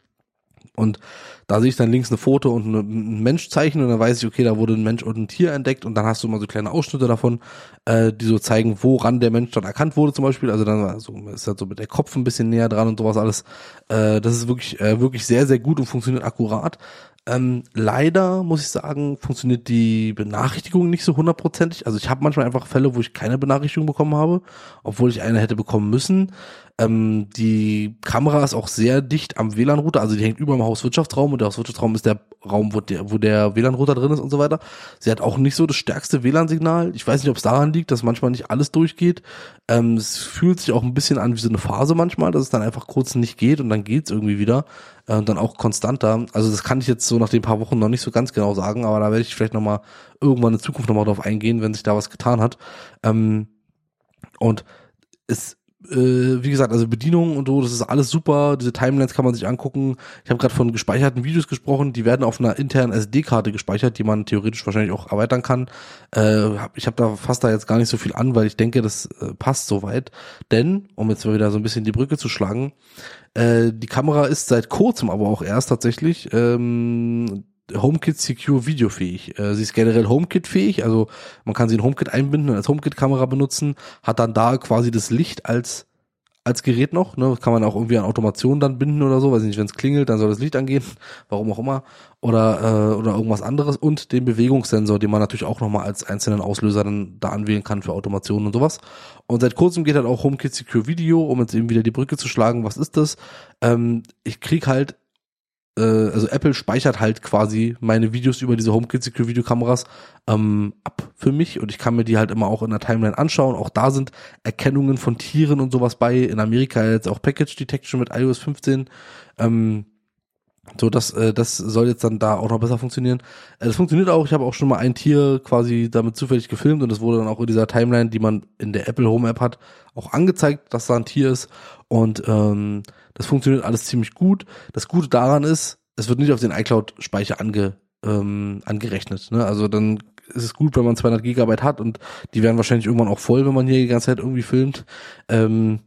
Und da sehe ich dann links eine Foto und ein Menschzeichen und dann weiß ich, okay, da wurde ein Mensch und ein Tier entdeckt und dann hast du immer so kleine Ausschnitte davon, äh, die so zeigen, woran der Mensch dann erkannt wurde zum Beispiel. Also dann also ist halt so mit der Kopf ein bisschen näher dran und sowas alles. Äh, das ist wirklich, äh, wirklich sehr, sehr gut und funktioniert akkurat. Ähm, leider muss ich sagen, funktioniert die Benachrichtigung nicht so hundertprozentig. Also ich habe manchmal einfach Fälle, wo ich keine Benachrichtigung bekommen habe, obwohl ich eine hätte bekommen müssen. Ähm, die Kamera ist auch sehr dicht am WLAN-Router, also die hängt über dem Hauswirtschaftsraum und der Hauswirtschaftsraum ist der Raum, wo der, wo der WLAN-Router drin ist und so weiter. Sie hat auch nicht so das stärkste WLAN-Signal. Ich weiß nicht, ob es daran liegt, dass manchmal nicht alles durchgeht. Ähm, es fühlt sich auch ein bisschen an wie so eine Phase manchmal, dass es dann einfach kurz nicht geht und dann geht's irgendwie wieder äh, und dann auch konstanter. Also das kann ich jetzt so nach den paar Wochen noch nicht so ganz genau sagen, aber da werde ich vielleicht nochmal irgendwann in Zukunft nochmal drauf eingehen, wenn sich da was getan hat. Ähm, und es äh, wie gesagt, also Bedienung und so, das ist alles super. Diese Timelines kann man sich angucken. Ich habe gerade von gespeicherten Videos gesprochen, die werden auf einer internen SD-Karte gespeichert, die man theoretisch wahrscheinlich auch erweitern kann. Äh, ich habe da fast da jetzt gar nicht so viel an, weil ich denke, das äh, passt soweit. Denn, um jetzt mal wieder so ein bisschen die Brücke zu schlagen, äh, die Kamera ist seit kurzem aber auch erst tatsächlich ähm, HomeKit Secure videofähig. Äh, sie ist generell HomeKit fähig, also man kann sie in HomeKit einbinden und als HomeKit Kamera benutzen, hat dann da quasi das Licht als als Gerät noch, ne, kann man auch irgendwie an Automation dann binden oder so, weiß nicht, wenn es klingelt, dann soll das Licht angehen, warum auch immer, oder äh, oder irgendwas anderes und den Bewegungssensor, den man natürlich auch nochmal als einzelnen Auslöser dann da anwählen kann für Automation und sowas. Und seit kurzem geht halt auch HomeKit Secure Video, um jetzt eben wieder die Brücke zu schlagen. Was ist das? Ähm, ich krieg halt äh, also Apple speichert halt quasi meine Videos über diese HomeKit Secure Videokameras ähm, ab für mich und ich kann mir die halt immer auch in der Timeline anschauen. Auch da sind Erkennungen von Tieren und sowas bei. In Amerika jetzt auch Package Detection mit iOS 15. Ähm, so, das, äh, das soll jetzt dann da auch noch besser funktionieren. Äh, das funktioniert auch. Ich habe auch schon mal ein Tier quasi damit zufällig gefilmt und es wurde dann auch in dieser Timeline, die man in der Apple Home App hat, auch angezeigt, dass da ein Tier ist. Und ähm, das funktioniert alles ziemlich gut. Das Gute daran ist, es wird nicht auf den iCloud-Speicher ange, ähm, angerechnet. Ne? Also dann ist es gut, wenn man 200 Gigabyte hat und die werden wahrscheinlich irgendwann auch voll, wenn man hier die ganze Zeit irgendwie filmt. Ähm,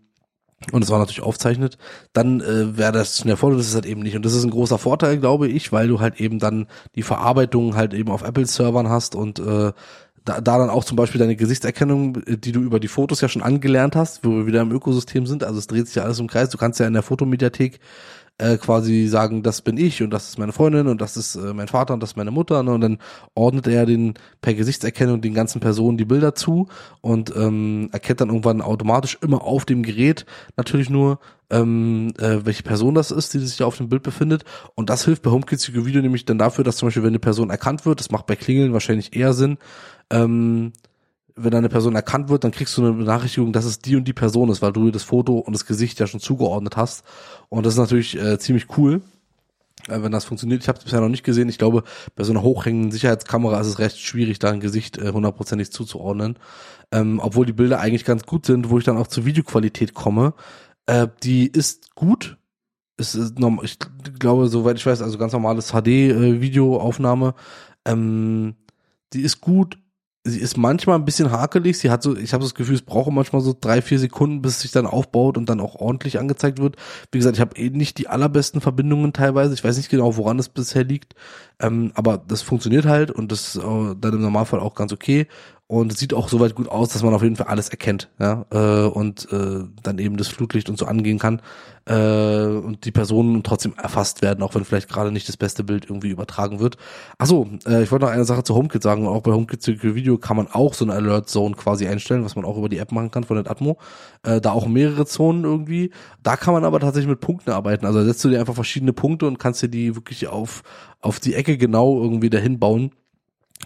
und es war natürlich aufzeichnet, dann äh, wäre das schnell voll und das ist halt eben nicht. Und das ist ein großer Vorteil, glaube ich, weil du halt eben dann die Verarbeitung halt eben auf Apple-Servern hast und äh, da, da dann auch zum Beispiel deine Gesichtserkennung, die du über die Fotos ja schon angelernt hast, wo wir wieder im Ökosystem sind, also es dreht sich ja alles im Kreis, du kannst ja in der Fotomediathek äh, quasi sagen, das bin ich und das ist meine Freundin und das ist äh, mein Vater und das ist meine Mutter. Ne? Und dann ordnet er den per Gesichtserkennung den ganzen Personen die Bilder zu und ähm, erkennt dann irgendwann automatisch immer auf dem Gerät natürlich nur, ähm, äh, welche Person das ist, die sich da auf dem Bild befindet. Und das hilft bei HomeKit Secure Video nämlich dann dafür, dass zum Beispiel, wenn eine Person erkannt wird, das macht bei Klingeln wahrscheinlich eher Sinn, ähm, wenn eine Person erkannt wird, dann kriegst du eine Benachrichtigung, dass es die und die Person ist, weil du das Foto und das Gesicht ja schon zugeordnet hast. Und das ist natürlich äh, ziemlich cool, äh, wenn das funktioniert. Ich habe es bisher noch nicht gesehen. Ich glaube, bei so einer hochhängenden Sicherheitskamera ist es recht schwierig, da ein Gesicht äh, hundertprozentig zuzuordnen. Ähm, obwohl die Bilder eigentlich ganz gut sind, wo ich dann auch zur Videoqualität komme. Äh, die ist gut. Es ist normal, ich glaube, soweit ich weiß, also ganz normales HD-Videoaufnahme. Äh, ähm, die ist gut, sie ist manchmal ein bisschen hakelig. Sie hat so, ich habe das Gefühl, es braucht manchmal so drei, vier Sekunden, bis es sich dann aufbaut und dann auch ordentlich angezeigt wird. Wie gesagt, ich habe eh nicht die allerbesten Verbindungen teilweise. Ich weiß nicht genau, woran es bisher liegt. Ähm, aber das funktioniert halt und das ist äh, dann im Normalfall auch ganz okay und sieht auch soweit gut aus, dass man auf jeden Fall alles erkennt, ja, äh, und äh, dann eben das Flutlicht und so angehen kann äh, und die Personen trotzdem erfasst werden, auch wenn vielleicht gerade nicht das beste Bild irgendwie übertragen wird. Achso, äh, ich wollte noch eine Sache zu HomeKit sagen. Auch bei HomeKit Video kann man auch so eine Alert Zone quasi einstellen, was man auch über die App machen kann von Atmo. Äh, da auch mehrere Zonen irgendwie. Da kann man aber tatsächlich mit Punkten arbeiten. Also setzt du dir einfach verschiedene Punkte und kannst dir die wirklich auf auf die Ecke genau irgendwie dahin bauen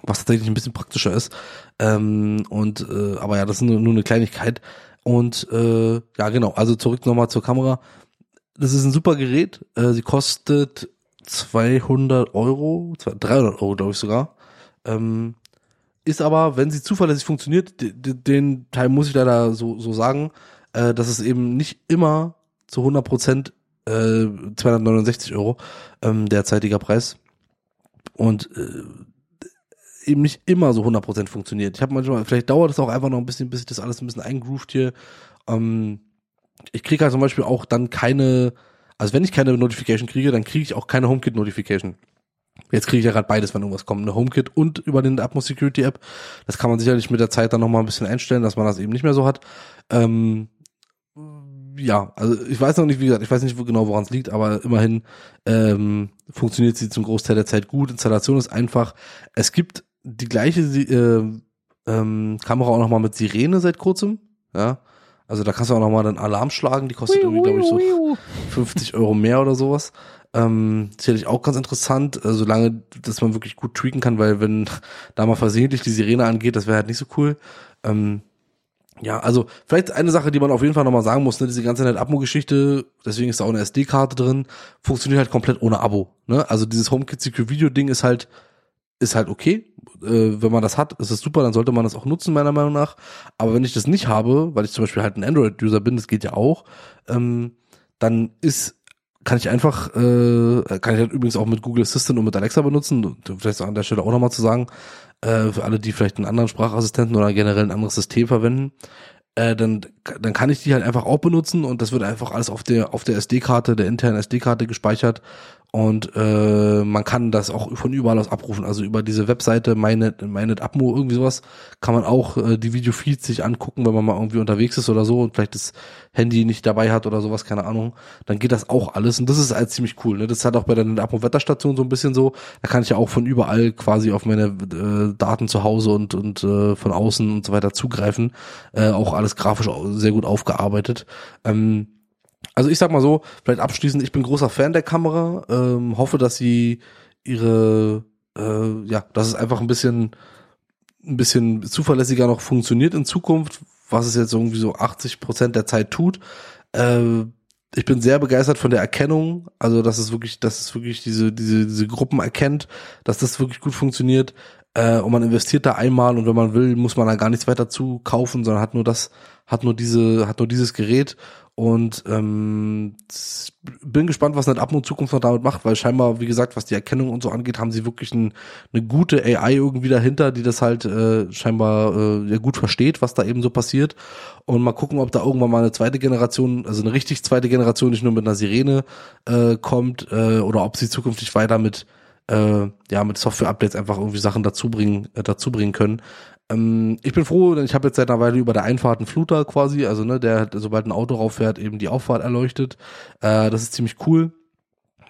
was tatsächlich ein bisschen praktischer ist. Ähm, und äh, aber ja, das ist nur, nur eine Kleinigkeit. Und äh, ja, genau. Also zurück nochmal zur Kamera. Das ist ein super Gerät. Äh, sie kostet 200 Euro, 300 Euro, glaube ich sogar. Ähm, ist aber, wenn sie zuverlässig funktioniert, den Teil muss ich leider so, so sagen, äh, dass es eben nicht immer zu 100 Prozent äh, 269 Euro ähm, derzeitiger Preis. Und äh, eben nicht immer so 100% funktioniert. Ich habe manchmal, vielleicht dauert es auch einfach noch ein bisschen, bis ich das alles ein bisschen eingroovt hier. Ähm, ich kriege halt zum Beispiel auch dann keine, also wenn ich keine Notification kriege, dann kriege ich auch keine HomeKit-Notification. Jetzt kriege ich ja gerade beides, wenn irgendwas kommt, eine HomeKit und über den Atmos Security App. Das kann man sicherlich mit der Zeit dann nochmal ein bisschen einstellen, dass man das eben nicht mehr so hat. Ähm, ja, also ich weiß noch nicht, wie gesagt, ich weiß nicht genau, woran es liegt, aber immerhin ähm, funktioniert sie zum Großteil der Zeit gut. Installation ist einfach. Es gibt die gleiche äh, ähm, Kamera auch nochmal mit Sirene seit kurzem. Ja. Also da kannst du auch nochmal einen Alarm schlagen, die kostet irgendwie, glaube ich, so 50 Euro mehr oder sowas. Ähm, sicherlich auch ganz interessant, äh, solange dass man wirklich gut tweaken kann, weil wenn da mal versehentlich die Sirene angeht, das wäre halt nicht so cool. Ähm, ja, also vielleicht eine Sache, die man auf jeden Fall nochmal sagen muss, ne, diese ganze NetAtmo-Geschichte, deswegen ist da auch eine SD-Karte drin, funktioniert halt komplett ohne Abo. Ne? Also dieses HomeKit Secure Video Ding ist halt ist halt okay. Äh, wenn man das hat, ist es super, dann sollte man das auch nutzen, meiner Meinung nach. Aber wenn ich das nicht habe, weil ich zum Beispiel halt ein Android-User bin, das geht ja auch, ähm, dann ist kann ich einfach, äh, kann ich halt übrigens auch mit Google Assistant und mit Alexa benutzen. Vielleicht an der Stelle auch nochmal zu sagen, äh, für alle, die vielleicht einen anderen Sprachassistenten oder generell ein anderes System verwenden, äh, dann, dann kann ich die halt einfach auch benutzen und das wird einfach alles auf der, auf der SD-Karte, der internen SD-Karte gespeichert und äh, man kann das auch von überall aus abrufen. Also über diese Webseite MyNet, MyNet Atmo, irgendwie sowas, kann man auch äh, die Videofeeds sich angucken, wenn man mal irgendwie unterwegs ist oder so und vielleicht das Handy nicht dabei hat oder sowas, keine Ahnung. Dann geht das auch alles. Und das ist halt ziemlich cool. Ne? Das hat auch bei der Atmo Wetterstation so ein bisschen so. Da kann ich ja auch von überall quasi auf meine äh, Daten zu Hause und, und äh, von außen und so weiter zugreifen. Äh, auch alles grafisch sehr gut aufgearbeitet. Ähm, also ich sag mal so, vielleicht abschließend, ich bin großer Fan der Kamera, ähm, hoffe, dass sie ihre, äh, ja, dass es einfach ein bisschen, ein bisschen zuverlässiger noch funktioniert in Zukunft, was es jetzt irgendwie so 80 Prozent der Zeit tut. Äh, ich bin sehr begeistert von der Erkennung, also dass es wirklich, dass es wirklich diese, diese, diese Gruppen erkennt, dass das wirklich gut funktioniert. Äh, und man investiert da einmal und wenn man will, muss man da gar nichts weiter zu kaufen, sondern hat nur das, hat nur diese, hat nur dieses Gerät und ähm, bin gespannt, was NetApmo in Zukunft noch damit macht, weil scheinbar, wie gesagt, was die Erkennung und so angeht, haben sie wirklich ein, eine gute AI irgendwie dahinter, die das halt äh, scheinbar äh, ja gut versteht, was da eben so passiert. Und mal gucken, ob da irgendwann mal eine zweite Generation, also eine richtig zweite Generation, nicht nur mit einer Sirene äh, kommt, äh, oder ob sie zukünftig weiter mit äh, ja mit Software-Updates einfach irgendwie Sachen dazu bringen, äh, dazu bringen können. Ähm, ich bin froh, denn ich habe jetzt seit einer Weile über der Einfahrt einen Fluter quasi, also ne, der sobald ein Auto rauffährt, eben die Auffahrt erleuchtet. Äh, das ist ziemlich cool.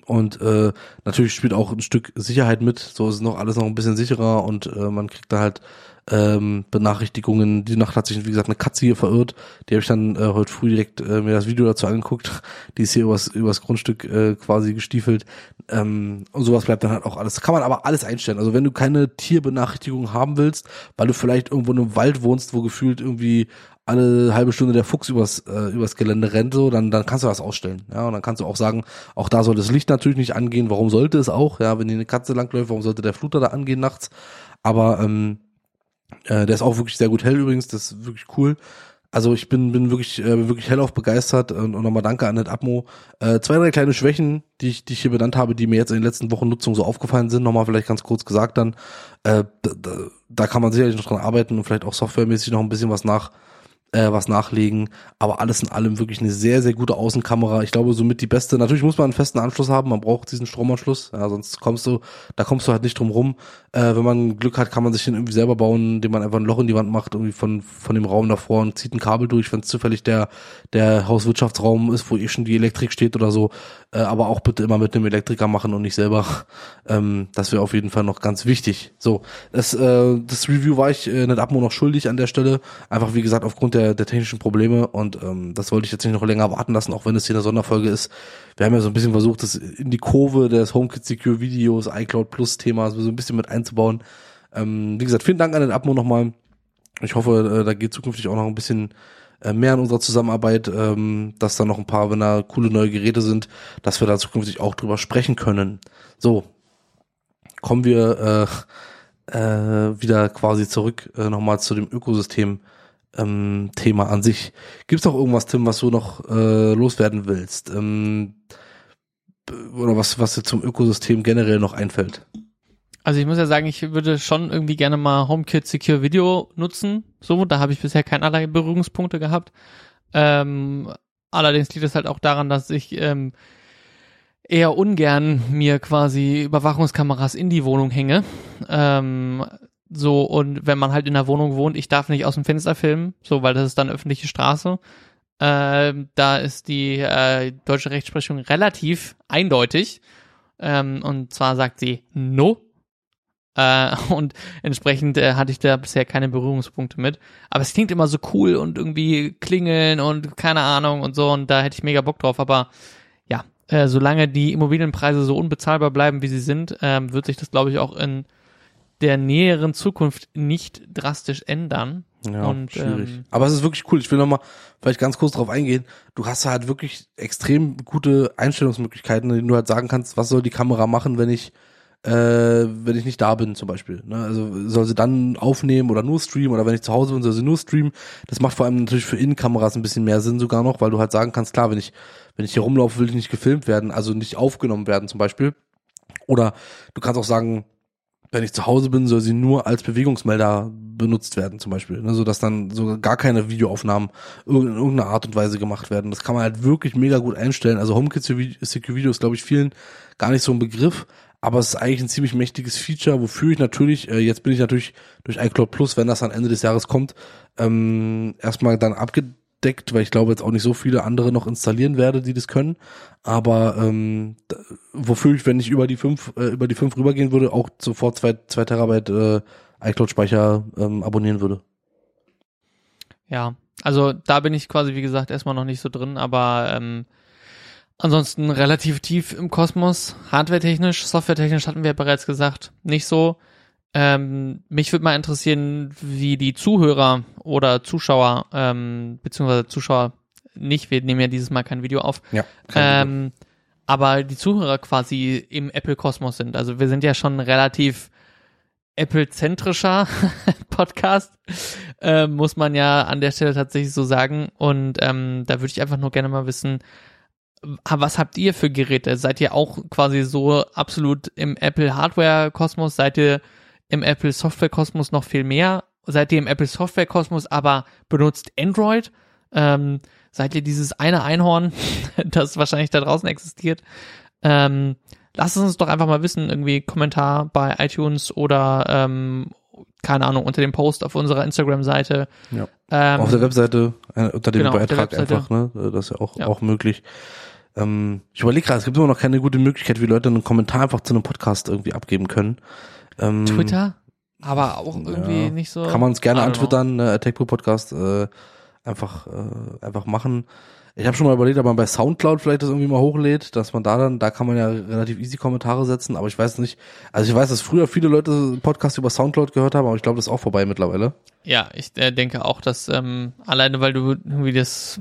Und äh, natürlich spielt auch ein Stück Sicherheit mit. So ist noch alles noch ein bisschen sicherer und äh, man kriegt da halt ähm, Benachrichtigungen. Die Nacht hat sich, wie gesagt, eine Katze hier verirrt. Die habe ich dann äh, heute früh direkt äh, mir das Video dazu angeguckt. Die ist hier übers, übers Grundstück äh, quasi gestiefelt. Ähm, und sowas bleibt dann halt auch alles. Kann man aber alles einstellen. Also wenn du keine Tierbenachrichtigung haben willst, weil du vielleicht irgendwo in einem Wald wohnst, wo gefühlt irgendwie alle halbe Stunde der Fuchs übers, äh, übers Gelände rennt, so, dann, dann kannst du das ausstellen. Ja, und dann kannst du auch sagen, auch da soll das Licht natürlich nicht angehen. Warum sollte es auch? Ja, wenn hier eine Katze langläuft, warum sollte der Fluter da angehen nachts? Aber ähm, äh, der ist auch wirklich sehr gut hell übrigens, das ist wirklich cool. Also ich bin, bin wirklich, äh, wirklich hellauf begeistert und, und nochmal danke an NetAtmo. Äh, zwei, drei kleine Schwächen, die ich, die ich hier benannt habe, die mir jetzt in den letzten Wochen Nutzung so aufgefallen sind, nochmal vielleicht ganz kurz gesagt dann. Äh, da, da kann man sicherlich noch dran arbeiten und vielleicht auch softwaremäßig noch ein bisschen was nach, äh, was nachlegen. Aber alles in allem wirklich eine sehr, sehr gute Außenkamera. Ich glaube, somit die beste. Natürlich muss man einen festen Anschluss haben. Man braucht diesen Stromanschluss. Ja, sonst kommst du, da kommst du halt nicht drum rum. Äh, wenn man Glück hat, kann man sich den irgendwie selber bauen, indem man einfach ein Loch in die Wand macht, irgendwie von, von dem Raum davor und zieht ein Kabel durch, wenn es zufällig der, der Hauswirtschaftsraum ist, wo eh schon die Elektrik steht oder so. Äh, aber auch bitte immer mit einem Elektriker machen und nicht selber. Ähm, das wäre auf jeden Fall noch ganz wichtig. So, das, äh, das Review war ich äh, nicht Abmo noch schuldig an der Stelle. Einfach wie gesagt aufgrund der, der technischen Probleme und ähm, das wollte ich jetzt nicht noch länger warten lassen, auch wenn es hier eine Sonderfolge ist. Wir haben ja so ein bisschen versucht, das in die Kurve des HomeKit Secure Videos, iCloud Plus Themas so ein bisschen mit einzubauen. Ähm, wie gesagt, vielen Dank an den Abmo nochmal. Ich hoffe, äh, da geht zukünftig auch noch ein bisschen äh, mehr an unserer Zusammenarbeit, ähm, dass da noch ein paar, wenn da coole neue Geräte sind, dass wir da zukünftig auch drüber sprechen können. So, kommen wir äh, äh, wieder quasi zurück äh, nochmal zu dem Ökosystem. Ähm, Thema an sich. Gibt es noch irgendwas, Tim, was du noch äh, loswerden willst? Ähm, oder was, was dir zum Ökosystem generell noch einfällt? Also ich muss ja sagen, ich würde schon irgendwie gerne mal HomeKit Secure Video nutzen. So, da habe ich bisher keinerlei Berührungspunkte gehabt. Ähm, allerdings liegt es halt auch daran, dass ich ähm, eher ungern mir quasi Überwachungskameras in die Wohnung hänge. Ähm, so, und wenn man halt in der Wohnung wohnt, ich darf nicht aus dem Fenster filmen, so, weil das ist dann öffentliche Straße. Ähm, da ist die äh, deutsche Rechtsprechung relativ eindeutig. Ähm, und zwar sagt sie no Äh, und entsprechend äh, hatte ich da bisher keine Berührungspunkte mit. Aber es klingt immer so cool und irgendwie klingeln und keine Ahnung und so. Und da hätte ich mega Bock drauf. Aber ja, äh, solange die Immobilienpreise so unbezahlbar bleiben, wie sie sind, äh, wird sich das, glaube ich, auch in der näheren Zukunft nicht drastisch ändern. Ja, und, schwierig. Ähm, Aber es ist wirklich cool. Ich will nochmal vielleicht ganz kurz drauf eingehen. Du hast halt wirklich extrem gute Einstellungsmöglichkeiten, in denen du halt sagen kannst, was soll die Kamera machen, wenn ich äh, wenn ich nicht da bin zum Beispiel. Ne? Also soll sie dann aufnehmen oder nur streamen oder wenn ich zu Hause bin, soll sie nur streamen. Das macht vor allem natürlich für Innenkameras ein bisschen mehr Sinn sogar noch, weil du halt sagen kannst, klar, wenn ich wenn ich hier rumlaufe, will ich nicht gefilmt werden, also nicht aufgenommen werden zum Beispiel. Oder du kannst auch sagen, wenn ich zu Hause bin, soll sie nur als Bewegungsmelder benutzt werden, zum Beispiel. Ne, so dass dann so gar keine Videoaufnahmen in irgendeiner Art und Weise gemacht werden. Das kann man halt wirklich mega gut einstellen. Also HomeKit Secure Video ist, glaube ich, vielen gar nicht so ein Begriff, aber es ist eigentlich ein ziemlich mächtiges Feature, wofür ich natürlich, äh, jetzt bin ich natürlich durch iCloud Plus, wenn das am Ende des Jahres kommt, ähm, erstmal dann abgedeckt deckt, weil ich glaube jetzt auch nicht so viele andere noch installieren werde, die das können. Aber ähm, wofür ich, wenn ich über die fünf, äh, über die fünf rübergehen würde, auch sofort zwei, zwei Terabyte äh, iCloud-Speicher ähm, abonnieren würde. Ja, also da bin ich quasi, wie gesagt, erstmal noch nicht so drin, aber ähm, ansonsten relativ tief im Kosmos, hardwaretechnisch, softwaretechnisch hatten wir ja bereits gesagt, nicht so. Ähm, mich würde mal interessieren, wie die Zuhörer oder Zuschauer, ähm, beziehungsweise Zuschauer nicht, wir nehmen ja dieses Mal kein Video auf, ja, ähm, aber die Zuhörer quasi im Apple-Kosmos sind. Also wir sind ja schon relativ Apple-zentrischer Podcast, äh, muss man ja an der Stelle tatsächlich so sagen. Und ähm, da würde ich einfach nur gerne mal wissen, was habt ihr für Geräte? Seid ihr auch quasi so absolut im Apple-Hardware-Kosmos? Seid ihr im Apple Software Kosmos noch viel mehr. Seid ihr im Apple Software Kosmos aber benutzt Android? Ähm, seid ihr dieses eine Einhorn, das wahrscheinlich da draußen existiert? Ähm, lasst es uns doch einfach mal wissen, irgendwie Kommentar bei iTunes oder ähm, keine Ahnung, unter dem Post auf unserer Instagram-Seite. Ja. Ähm, auf der Webseite, äh, unter dem genau, Beitrag einfach, ne? Das ist ja auch, ja. auch möglich. Ähm, ich überlege gerade, es gibt immer noch keine gute Möglichkeit, wie Leute einen Kommentar einfach zu einem Podcast irgendwie abgeben können. Ähm, Twitter? Aber auch irgendwie ja, nicht so. Kann man uns gerne antwittern, ne, Attack Pro Podcast, äh, einfach, äh, einfach machen. Ich habe schon mal überlegt, ob man bei Soundcloud vielleicht das irgendwie mal hochlädt, dass man da dann, da kann man ja relativ easy Kommentare setzen, aber ich weiß nicht. Also ich weiß, dass früher viele Leute Podcasts über Soundcloud gehört haben, aber ich glaube, das ist auch vorbei mittlerweile. Ja, ich äh, denke auch, dass ähm, alleine weil du irgendwie das,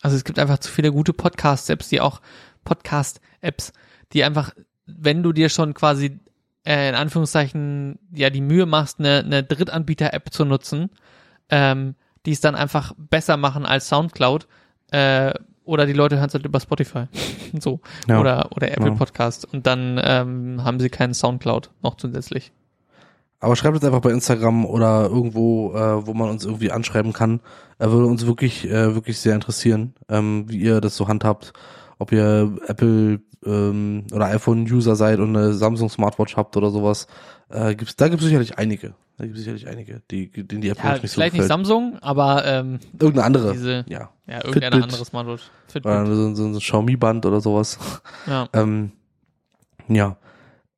also es gibt einfach zu viele gute Podcast-Apps, die auch Podcast-Apps, die einfach, wenn du dir schon quasi äh, in Anführungszeichen ja die Mühe machst, eine, eine Drittanbieter-App zu nutzen, ähm, die es dann einfach besser machen als Soundcloud, äh, oder die Leute hören es halt über Spotify, so ja. oder oder Apple ja. Podcast und dann ähm, haben sie keinen Soundcloud noch zusätzlich. Aber schreibt uns einfach bei Instagram oder irgendwo, äh, wo man uns irgendwie anschreiben kann. Er würde uns wirklich, äh, wirklich sehr interessieren, ähm, wie ihr das so handhabt. Ob ihr Apple ähm, oder iPhone-User seid und eine Samsung Smartwatch habt oder sowas, äh, gibt's, da gibt es sicherlich einige. Da gibt es sicherlich einige, die, denen die Apple ja, nicht so Vielleicht nicht Samsung, aber ähm, irgendeine andere. Diese, ja, ja irgendeine andere Smartwatch. Fitbit. Oder so, so, so ein Xiaomi-Band oder sowas. Ja. ähm, ja.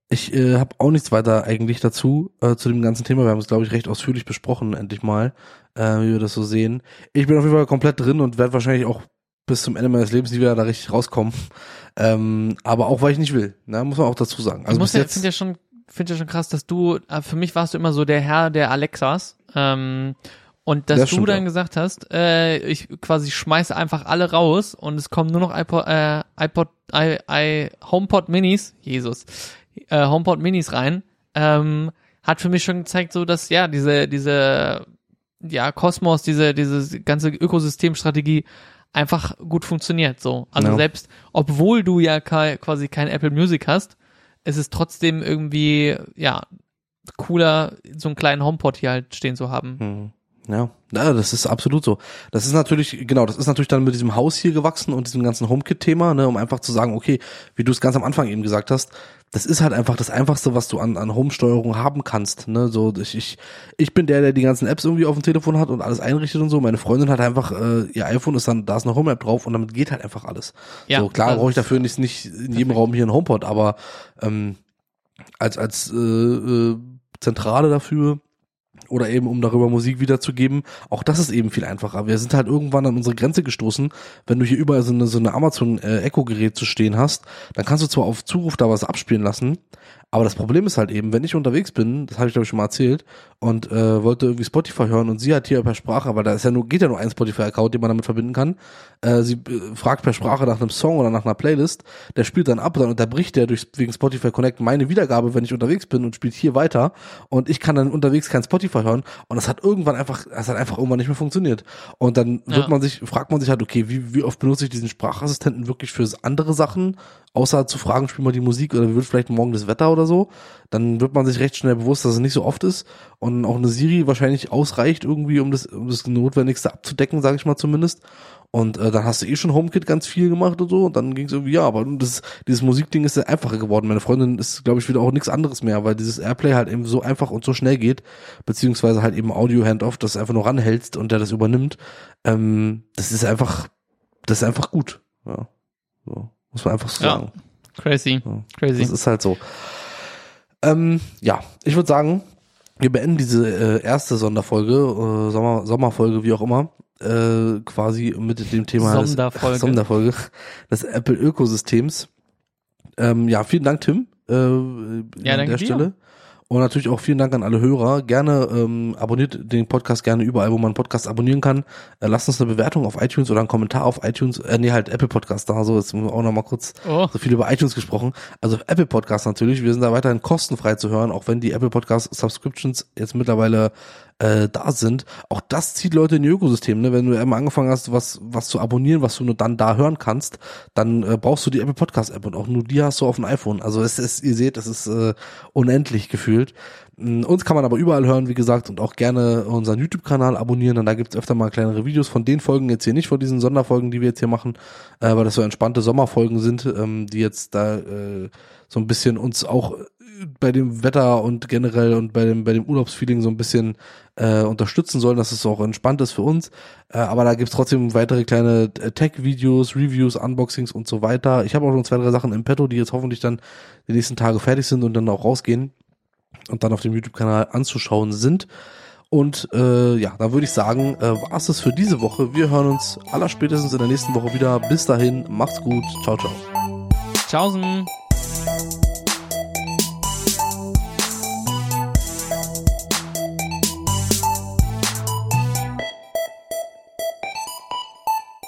Ich äh, habe auch nichts weiter eigentlich dazu, äh, zu dem ganzen Thema. Wir haben es, glaube ich, recht ausführlich besprochen, endlich mal, äh, wie wir das so sehen. Ich bin auf jeden Fall komplett drin und werde wahrscheinlich auch bis zum Ende meines Lebens nie wieder da richtig rauskommen. Ähm, aber auch weil ich nicht will, ne, muss man auch dazu sagen. Also ich muss ja, finde ja schon, finde ja schon krass, dass du, äh, für mich warst du immer so der Herr der Alexas. Ähm, und dass das du dann ja. gesagt hast, äh, ich quasi schmeiße einfach alle raus und es kommen nur noch iPod, äh, iPod, I, I, HomePod Minis, Jesus, äh, HomePod Minis rein, ähm, hat für mich schon gezeigt, so dass ja diese diese ja Kosmos, diese diese ganze Ökosystemstrategie einfach gut funktioniert. So, also ja. selbst obwohl du ja quasi kein Apple Music hast, ist es trotzdem irgendwie ja cooler, so einen kleinen HomePod hier halt stehen zu haben. Hm. Ja, ja, das ist absolut so. Das ist natürlich, genau, das ist natürlich dann mit diesem Haus hier gewachsen und diesem ganzen HomeKit-Thema, ne, um einfach zu sagen, okay, wie du es ganz am Anfang eben gesagt hast, das ist halt einfach das Einfachste, was du an, an Home-Steuerung haben kannst. Ne? So, ich, ich, ich bin der, der die ganzen Apps irgendwie auf dem Telefon hat und alles einrichtet und so. Meine Freundin hat einfach, äh, ihr iPhone ist dann, da ist eine Home-App drauf und damit geht halt einfach alles. Ja, so, klar brauche ich dafür nicht, nicht in jedem Raum hier einen HomePod, aber ähm, als als äh, äh, Zentrale dafür oder eben um darüber Musik wiederzugeben. Auch das ist eben viel einfacher. Wir sind halt irgendwann an unsere Grenze gestoßen. Wenn du hier überall so eine, so eine Amazon äh, Echo Gerät zu stehen hast, dann kannst du zwar auf Zuruf da was abspielen lassen, aber das Problem ist halt eben, wenn ich unterwegs bin, das habe ich glaube ich schon mal erzählt, und äh, wollte irgendwie Spotify hören und sie hat hier per Sprache, weil da ist ja nur, geht ja nur ein Spotify-Account, den man damit verbinden kann. Äh, sie äh, fragt per Sprache nach einem Song oder nach einer Playlist, der spielt dann ab, dann unterbricht der durch wegen Spotify Connect meine Wiedergabe, wenn ich unterwegs bin und spielt hier weiter und ich kann dann unterwegs kein Spotify hören und das hat irgendwann einfach, das hat einfach irgendwann nicht mehr funktioniert. Und dann wird ja. man sich, fragt man sich halt, okay, wie, wie oft benutze ich diesen Sprachassistenten wirklich für andere Sachen, außer zu fragen, spiel mal die Musik oder wie wird vielleicht morgen das Wetter oder so, dann wird man sich recht schnell bewusst, dass es nicht so oft ist und auch eine Siri wahrscheinlich ausreicht irgendwie, um das, um das Notwendigste abzudecken, sage ich mal zumindest. Und äh, dann hast du eh schon HomeKit ganz viel gemacht und so und dann ging es irgendwie, ja, aber das, dieses Musikding ist ja einfacher geworden. Meine Freundin ist, glaube ich, wieder auch nichts anderes mehr, weil dieses Airplay halt eben so einfach und so schnell geht, beziehungsweise halt eben Audio-Handoff, das einfach nur ranhältst und der das übernimmt. Ähm, das ist einfach, das ist einfach gut. Ja, so. muss man einfach so ja. sagen. Crazy, ja. crazy. Das ist halt so. Ähm, ja, ich würde sagen, wir beenden diese äh, erste Sonderfolge, äh, Sommer, Sommerfolge, wie auch immer, äh, quasi mit dem Thema Sonderfolge des, Sonderfolge des Apple-Ökosystems. Ähm, ja, vielen Dank, Tim. Äh, ja, an der Stelle. Und natürlich auch vielen Dank an alle Hörer. Gerne ähm, abonniert den Podcast gerne überall, wo man Podcast abonnieren kann. Äh, lasst uns eine Bewertung auf iTunes oder einen Kommentar auf iTunes. Äh, nee, halt Apple Podcast da. So, jetzt haben wir auch noch mal kurz oh. so viel über iTunes gesprochen. Also Apple Podcast natürlich. Wir sind da weiterhin kostenfrei zu hören, auch wenn die Apple Podcast Subscriptions jetzt mittlerweile äh, da sind. Auch das zieht Leute in ihr Ökosystem. Ne? Wenn du einmal angefangen hast, was, was zu abonnieren, was du nur dann da hören kannst, dann äh, brauchst du die Apple Podcast App und auch nur die hast du auf dem iPhone. Also es ist, ihr seht, es ist äh, unendlich gefühlt. Mm, uns kann man aber überall hören, wie gesagt, und auch gerne unseren YouTube-Kanal abonnieren, denn da gibt's öfter mal kleinere Videos von den Folgen jetzt hier nicht, von diesen Sonderfolgen, die wir jetzt hier machen, äh, weil das so entspannte Sommerfolgen sind, ähm, die jetzt da äh, so ein bisschen uns auch bei dem Wetter und generell und bei dem, bei dem Urlaubsfeeling so ein bisschen äh, unterstützen sollen, dass es auch entspannt ist für uns. Äh, aber da gibt's trotzdem weitere kleine äh, Tech-Videos, Reviews, Unboxings und so weiter. Ich habe auch schon zwei, drei Sachen im Petto, die jetzt hoffentlich dann die nächsten Tage fertig sind und dann auch rausgehen und dann auf dem YouTube-Kanal anzuschauen sind. Und äh, ja, dann würde ich sagen, äh, war es für diese Woche. Wir hören uns allerspätestens in der nächsten Woche wieder. Bis dahin, macht's gut. Ciao, ciao. Tschaußen.